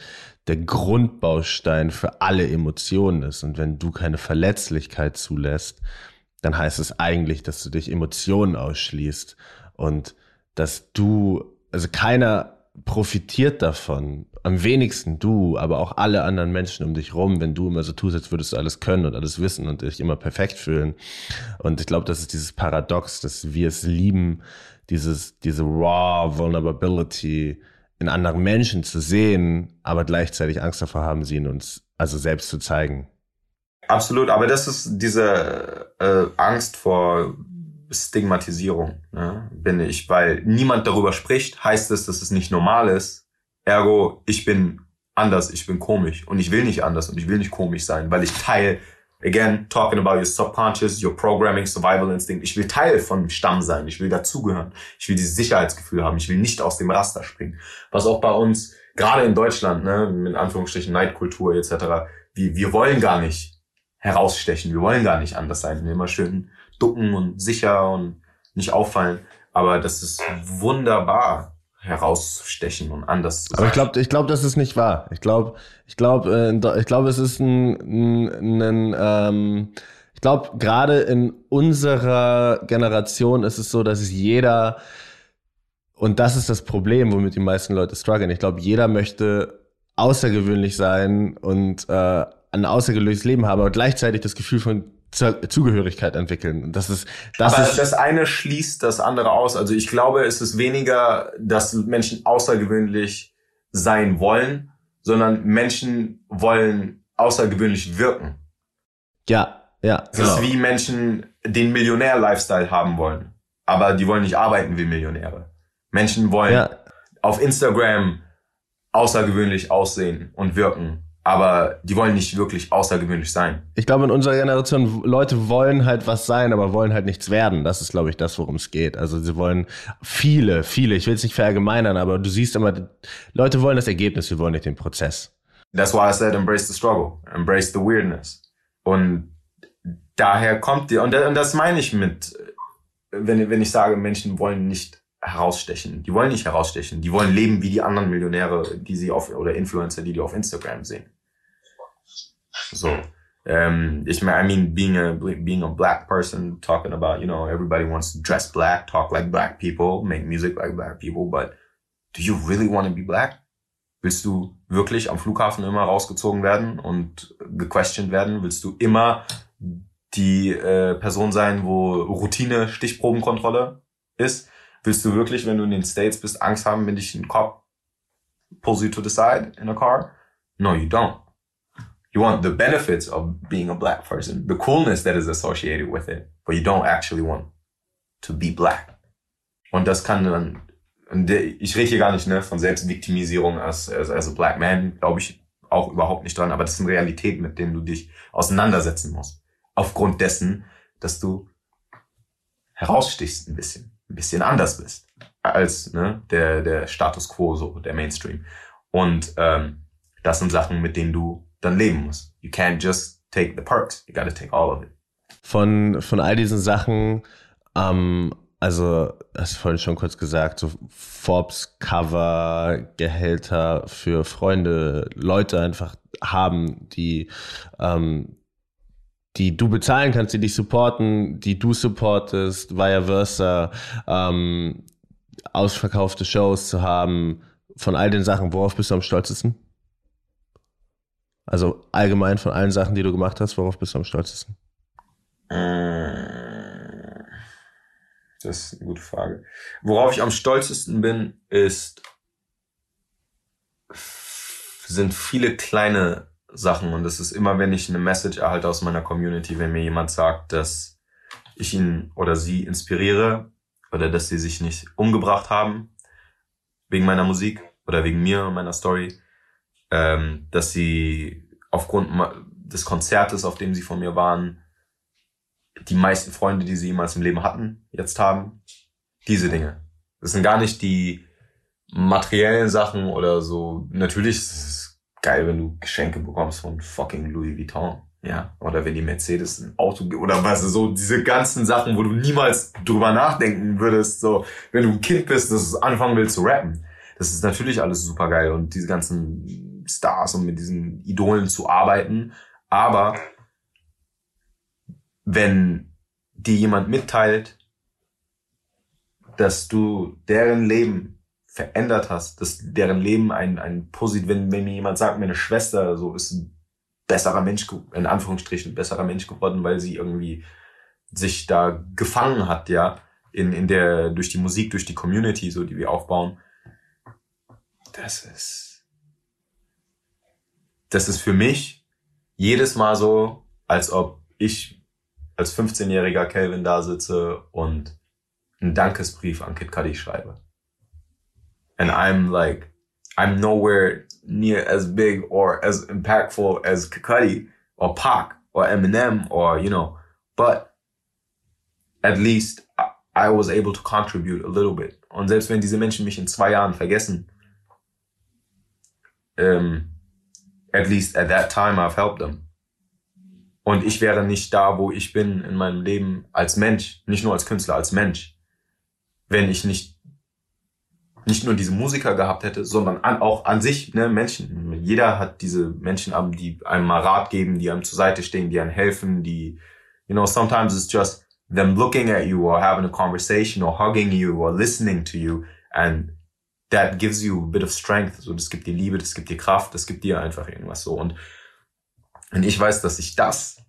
der Grundbaustein für alle Emotionen ist. Und wenn du keine Verletzlichkeit zulässt, dann heißt es eigentlich, dass du dich Emotionen ausschließt und dass du, also keiner profitiert davon, am wenigsten du, aber auch alle anderen Menschen um dich rum, wenn du immer so tust, als würdest du alles können und alles wissen und dich immer perfekt fühlen. Und ich glaube, das ist dieses Paradox, dass wir es lieben, dieses, diese raw Vulnerability in anderen Menschen zu sehen, aber gleichzeitig Angst davor haben, sie in uns also selbst zu zeigen. Absolut, aber das ist diese äh, Angst vor Stigmatisierung, ne, bin ich, weil niemand darüber spricht, heißt es, dass es nicht normal ist. Ergo, ich bin anders, ich bin komisch und ich will nicht anders und ich will nicht komisch sein, weil ich Teil Again, talking about your subconscious, your programming, survival instinct. Ich will Teil von Stamm sein. Ich will dazugehören. Ich will dieses Sicherheitsgefühl haben. Ich will nicht aus dem Raster springen. Was auch bei uns, gerade in Deutschland, ne, mit Anführungsstrichen Neidkultur etc., wir, wir wollen gar nicht herausstechen. Wir wollen gar nicht anders sein. Wir immer schön ducken und sicher und nicht auffallen. Aber das ist wunderbar, herausstechen und anders zu sein. Aber ich glaube, ich glaube, das ist nicht wahr. Ich glaube, ich glaube, äh, ich glaube, es ist ein, ein, ein ähm, ich glaube, gerade in unserer Generation ist es so, dass jeder und das ist das Problem, womit die meisten Leute strugglen. Ich glaube, jeder möchte außergewöhnlich sein und äh, ein außergewöhnliches Leben haben, aber gleichzeitig das Gefühl von Zugehörigkeit entwickeln. Das ist, das Aber ist das eine schließt das andere aus. Also ich glaube, es ist weniger, dass Menschen außergewöhnlich sein wollen, sondern Menschen wollen außergewöhnlich wirken. Ja, ja. Es genau. ist wie Menschen den Millionär-Lifestyle haben wollen, aber die wollen nicht arbeiten wie Millionäre. Menschen wollen ja. auf Instagram außergewöhnlich aussehen und wirken aber die wollen nicht wirklich außergewöhnlich sein. Ich glaube, in unserer Generation, Leute wollen halt was sein, aber wollen halt nichts werden. Das ist, glaube ich, das, worum es geht. Also sie wollen viele, viele, ich will es nicht verallgemeinern, aber du siehst immer, Leute wollen das Ergebnis, sie wollen nicht den Prozess. That's why I said embrace the struggle, embrace the weirdness. Und daher kommt die, und das meine ich mit, wenn, wenn ich sage, Menschen wollen nicht herausstechen. Die wollen nicht herausstechen. Die wollen leben wie die anderen Millionäre, die sie auf, oder Influencer, die die auf Instagram sehen. So. Um, meine, I mean, being a, being a black person, talking about, you know, everybody wants to dress black, talk like black people, make music like black people, but do you really want to be black? Willst du wirklich am Flughafen immer rausgezogen werden und gequestioned werden? Willst du immer die äh, Person sein, wo Routine Stichprobenkontrolle ist? Willst du wirklich, wenn du in den States bist, Angst haben, wenn dich ein Cop pulls you to the side in a car? No, you don't. You want the benefits of being a black person, the coolness that is associated with it, but you don't actually want to be black. Und das kann dann, ich rede hier gar nicht ne, von Selbstviktimisierung als, als, als black man, glaube ich auch überhaupt nicht dran, aber das sind Realitäten, mit denen du dich auseinandersetzen musst. Aufgrund dessen, dass du herausstichst ein bisschen, ein bisschen anders bist als ne, der, der Status quo, so der Mainstream. Und ähm, das sind Sachen, mit denen du dann leben muss. You can't just take the perks. You gotta take all of it. Von, von all diesen Sachen, ähm, also, hast du vorhin schon kurz gesagt, so Forbes Cover, Gehälter für Freunde, Leute einfach haben, die, ähm, die du bezahlen kannst, die dich supporten, die du supportest, vice versa, ähm, ausverkaufte Shows zu haben, von all den Sachen, worauf bist du am stolzesten? Also allgemein von allen Sachen, die du gemacht hast, worauf bist du am stolzesten? Äh, das ist eine gute Frage. Worauf ich am stolzesten bin, ist, sind viele kleine Sachen und das ist immer, wenn ich eine Message erhalte aus meiner Community, wenn mir jemand sagt, dass ich ihn oder sie inspiriere oder dass sie sich nicht umgebracht haben wegen meiner Musik oder wegen mir und meiner Story, ähm, dass sie aufgrund des Konzertes, auf dem sie von mir waren, die meisten Freunde, die sie jemals im Leben hatten, jetzt haben. Diese Dinge. Das sind gar nicht die materiellen Sachen oder so. Natürlich ist es geil, wenn du Geschenke bekommst von fucking Louis Vuitton. Ja, oder wenn die Mercedes ein Auto oder was so diese ganzen Sachen, wo du niemals drüber nachdenken würdest, so wenn du ein Kind bist, dass du anfangen willst zu rappen. Das ist natürlich alles super geil und diese ganzen Stars und mit diesen Idolen zu arbeiten. Aber wenn dir jemand mitteilt, dass du deren Leben verändert hast, dass deren Leben ein, ein positiv, wenn, wenn mir jemand sagt, meine Schwester so ist ein besserer Mensch, in Anführungsstrichen, besserer Mensch geworden, weil sie irgendwie sich da gefangen hat, ja, in, in der, durch die Musik, durch die Community, so, die wir aufbauen. Das ist, das ist für mich jedes Mal so, als ob ich als 15-jähriger Kelvin da sitze und einen Dankesbrief an Kid Cudi schreibe. And I'm like, I'm nowhere near as big or as impactful as Kid Cudi or Pac or Eminem or, you know, but at least I was able to contribute a little bit. Und selbst wenn diese Menschen mich in zwei Jahren vergessen, ähm, at least at that time I've helped them. Und ich wäre nicht da, wo ich bin in meinem Leben als Mensch, nicht nur als Künstler, als Mensch, wenn ich nicht nicht nur diese Musiker gehabt hätte, sondern an, auch an sich, ne, Menschen. Jeder hat diese Menschen, die einem mal Rat geben, die einem zur Seite stehen, die einem helfen, die, you know, sometimes it's just them looking at you or having a conversation or hugging you or listening to you and that gives you a bit of strength. So, das gibt dir Liebe, das gibt dir Kraft, das gibt dir einfach irgendwas so. Und wenn ich weiß, dass ich das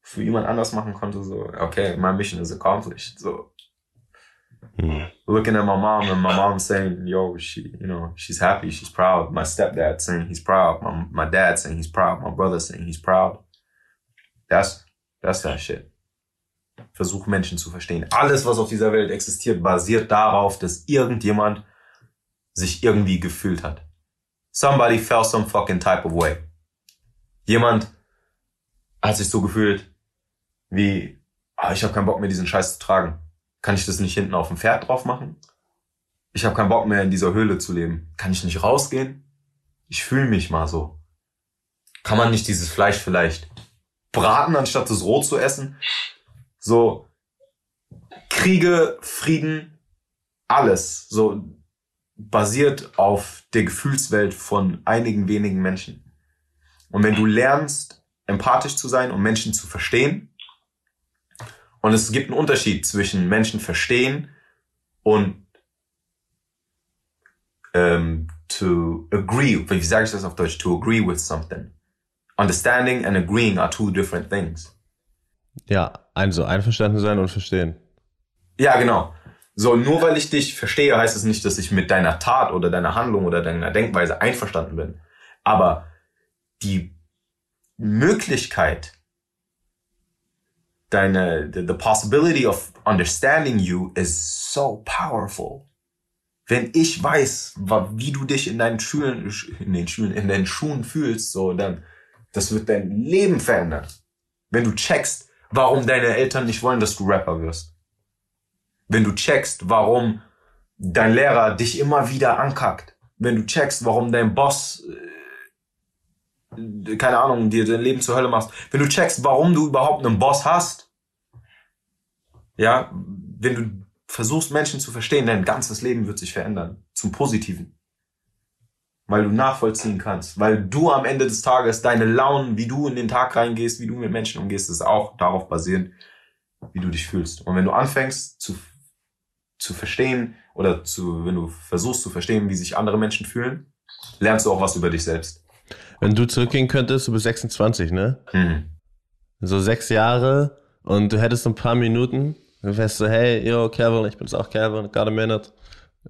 für jemand anders machen konnte, so, okay, my mission is accomplished. So, hmm. looking at my mom and my mom saying, yo, she, you know, she's happy, she's proud. My stepdad saying he's proud. My, my dad saying he's proud. My brother saying he's proud. That's, that's that shit. Versuch Menschen zu verstehen. Alles, was auf dieser Welt existiert, basiert darauf, dass irgendjemand sich irgendwie gefühlt hat. Somebody felt some fucking type of way. Jemand hat sich so gefühlt wie, ah, ich habe keinen Bock mehr, diesen Scheiß zu tragen. Kann ich das nicht hinten auf dem Pferd drauf machen? Ich habe keinen Bock mehr, in dieser Höhle zu leben. Kann ich nicht rausgehen? Ich fühle mich mal so. Kann man nicht dieses Fleisch vielleicht braten, anstatt es roh zu essen? So, Kriege, Frieden, alles so basiert auf der Gefühlswelt von einigen wenigen Menschen. Und wenn du lernst, empathisch zu sein und Menschen zu verstehen, und es gibt einen Unterschied zwischen Menschen verstehen und ähm, to agree, wie sage ich das auf Deutsch? To agree with something. Understanding and agreeing are two different things. Ja, also einverstanden sein und verstehen. Ja, genau. So, nur weil ich dich verstehe, heißt es nicht, dass ich mit deiner Tat oder deiner Handlung oder deiner Denkweise einverstanden bin. Aber die Möglichkeit, deine, the, the possibility of understanding you is so powerful. Wenn ich weiß, wie du dich in deinen Schulen, in den Schulen, in deinen Schuhen fühlst, so, dann, das wird dein Leben verändern. Wenn du checkst, warum deine Eltern nicht wollen, dass du Rapper wirst wenn du checkst, warum dein Lehrer dich immer wieder ankackt, wenn du checkst, warum dein Boss, äh, keine Ahnung, dir dein Leben zur Hölle machst, wenn du checkst, warum du überhaupt einen Boss hast, ja, wenn du versuchst, Menschen zu verstehen, dein ganzes Leben wird sich verändern, zum Positiven. Weil du nachvollziehen kannst, weil du am Ende des Tages deine Launen, wie du in den Tag reingehst, wie du mit Menschen umgehst, ist auch darauf basierend, wie du dich fühlst. Und wenn du anfängst zu zu verstehen oder zu, wenn du versuchst zu verstehen, wie sich andere Menschen fühlen, lernst du auch was über dich selbst. Wenn du zurückgehen könntest, du bist 26, ne? Hm. So sechs Jahre und du hättest ein paar Minuten, dann wärst du, hey, yo, Kevin, ich bin's auch Kevin, got a minute.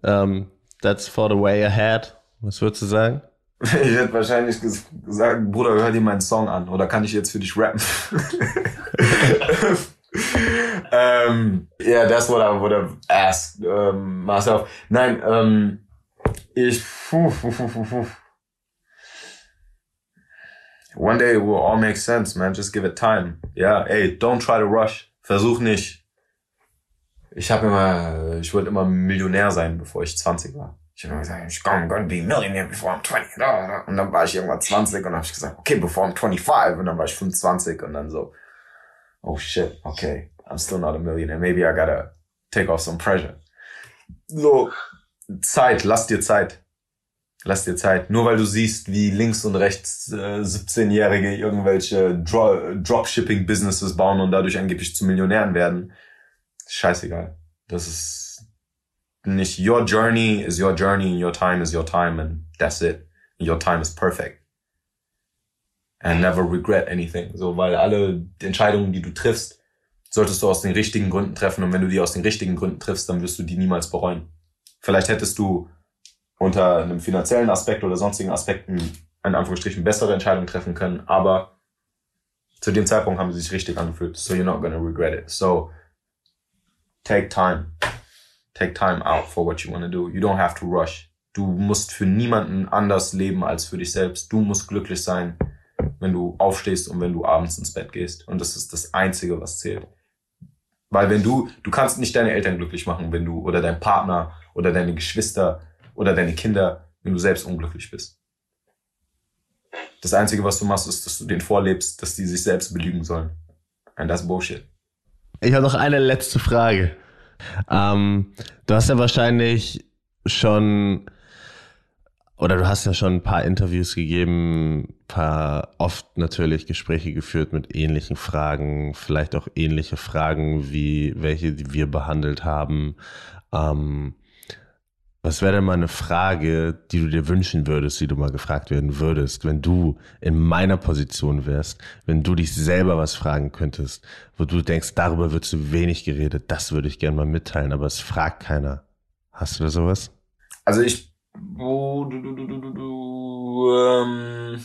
Um, that's for the way ahead. Was würdest du sagen? Ich hätte wahrscheinlich gesagt, Bruder, hör dir meinen Song an oder kann ich jetzt für dich rappen? um, yeah, that's what I would have asked um, myself. Nein, um, ich. One day it will all make sense, man. Just give it time. Yeah, ey, don't try to rush. Versuch nicht. Ich habe immer, ich wollte immer Millionär sein, bevor ich 20 war. Ich habe immer gesagt, I'm gonna be millionaire before I'm 20. Und dann war ich irgendwann 20 und habe ich gesagt, okay, before I'm 25. Und dann war ich 25 und dann so, oh shit, okay, I'm still not a millionaire. Maybe I gotta take off some pressure. So, Zeit, lass dir Zeit. Lass dir Zeit. Nur weil du siehst, wie links und rechts äh, 17-Jährige irgendwelche Dro Dropshipping-Businesses bauen und dadurch angeblich zu Millionären werden, scheißegal. Das ist nicht your journey is your journey and your time is your time and that's it. Your time is perfect. And never regret anything. So, weil alle Entscheidungen, die du triffst, solltest du aus den richtigen Gründen treffen. Und wenn du die aus den richtigen Gründen triffst, dann wirst du die niemals bereuen. Vielleicht hättest du unter einem finanziellen Aspekt oder sonstigen Aspekten in Anführungsstrichen bessere Entscheidungen treffen können, aber zu dem Zeitpunkt haben sie sich richtig angefühlt. So you're not gonna regret it. So take time. Take time out for what you want to do. You don't have to rush. Du musst für niemanden anders leben als für dich selbst. Du musst glücklich sein, wenn du aufstehst und wenn du abends ins Bett gehst. Und das ist das Einzige, was zählt. Weil wenn du, du kannst nicht deine Eltern glücklich machen, wenn du, oder dein Partner, oder deine Geschwister, oder deine Kinder, wenn du selbst unglücklich bist. Das Einzige, was du machst, ist, dass du denen vorlebst, dass die sich selbst belügen sollen. And that's bullshit. Ich habe noch eine letzte Frage. Ähm, du hast ja wahrscheinlich schon oder du hast ja schon ein paar Interviews gegeben, paar oft natürlich Gespräche geführt mit ähnlichen Fragen, vielleicht auch ähnliche Fragen wie welche, die wir behandelt haben. Ähm, was wäre denn mal eine Frage, die du dir wünschen würdest, die du mal gefragt werden würdest, wenn du in meiner Position wärst, wenn du dich selber was fragen könntest, wo du denkst, darüber wird zu wenig geredet, das würde ich gerne mal mitteilen, aber es fragt keiner. Hast du da sowas? Also ich Oh, du, du, du, du, du, du, ähm,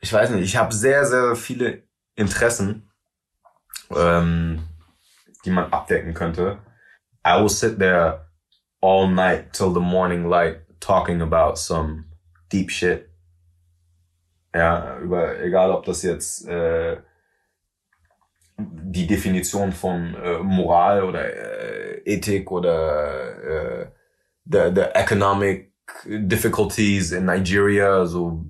ich weiß nicht, ich habe sehr, sehr viele Interessen, ähm, die man abdecken könnte. I will sit there all night till the morning light talking about some deep shit. Ja, über, egal ob das jetzt äh, die Definition von äh, Moral oder äh, Ethik oder äh, the, the economic difficulties in Nigeria. So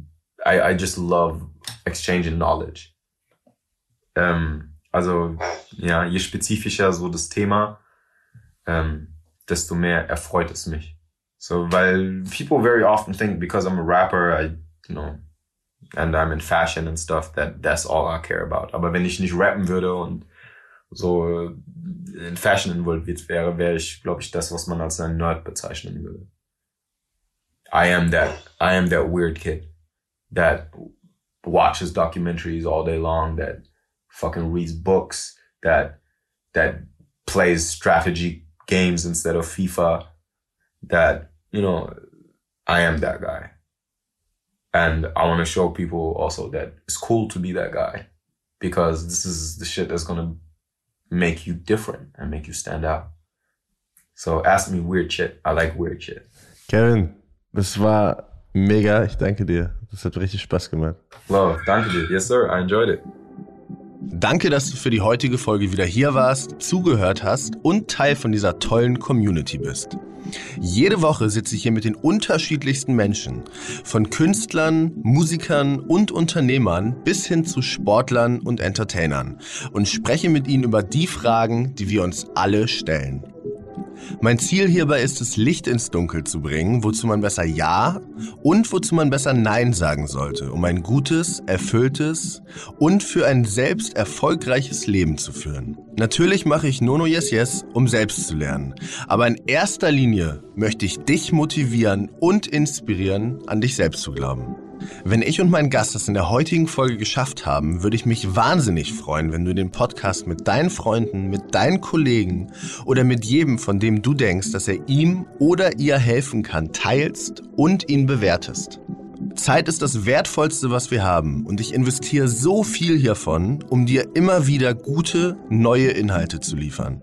I, I just love exchanging knowledge. Um, Also ja, je spezifischer so das Thema, ähm, desto mehr erfreut es mich. So, weil people very often think because I'm a rapper, I, you know, and I'm in fashion and stuff, that that's all I care about. Aber wenn ich nicht rappen würde und so äh, in Fashion involviert wäre, wäre ich, glaube ich, das, was man als ein Nerd bezeichnen würde. I am that, I am that weird kid that watches documentaries all day long, that fucking reads books, that, that plays strategy games instead of FIFA, that, you know, I am that guy. And I want to show people also that it's cool to be that guy because this is the shit that's going to make you different and make you stand out. So ask me weird shit. I like weird shit. Kevin, das war mega. Ich danke dir. Das hat richtig Spaß gemacht. Love, danke dir. Yes, sir. I enjoyed it. Danke, dass du für die heutige Folge wieder hier warst, zugehört hast und Teil von dieser tollen Community bist. Jede Woche sitze ich hier mit den unterschiedlichsten Menschen, von Künstlern, Musikern und Unternehmern bis hin zu Sportlern und Entertainern und spreche mit ihnen über die Fragen, die wir uns alle stellen. Mein Ziel hierbei ist es, Licht ins Dunkel zu bringen, wozu man besser Ja und wozu man besser Nein sagen sollte, um ein gutes, erfülltes und für ein selbst erfolgreiches Leben zu führen. Natürlich mache ich Nono Yes Yes, um selbst zu lernen. Aber in erster Linie möchte ich dich motivieren und inspirieren, an dich selbst zu glauben. Wenn ich und mein Gast das in der heutigen Folge geschafft haben, würde ich mich wahnsinnig freuen, wenn du den Podcast mit deinen Freunden, mit deinen Kollegen oder mit jedem, von dem du denkst, dass er ihm oder ihr helfen kann, teilst und ihn bewertest. Zeit ist das Wertvollste, was wir haben und ich investiere so viel hiervon, um dir immer wieder gute, neue Inhalte zu liefern.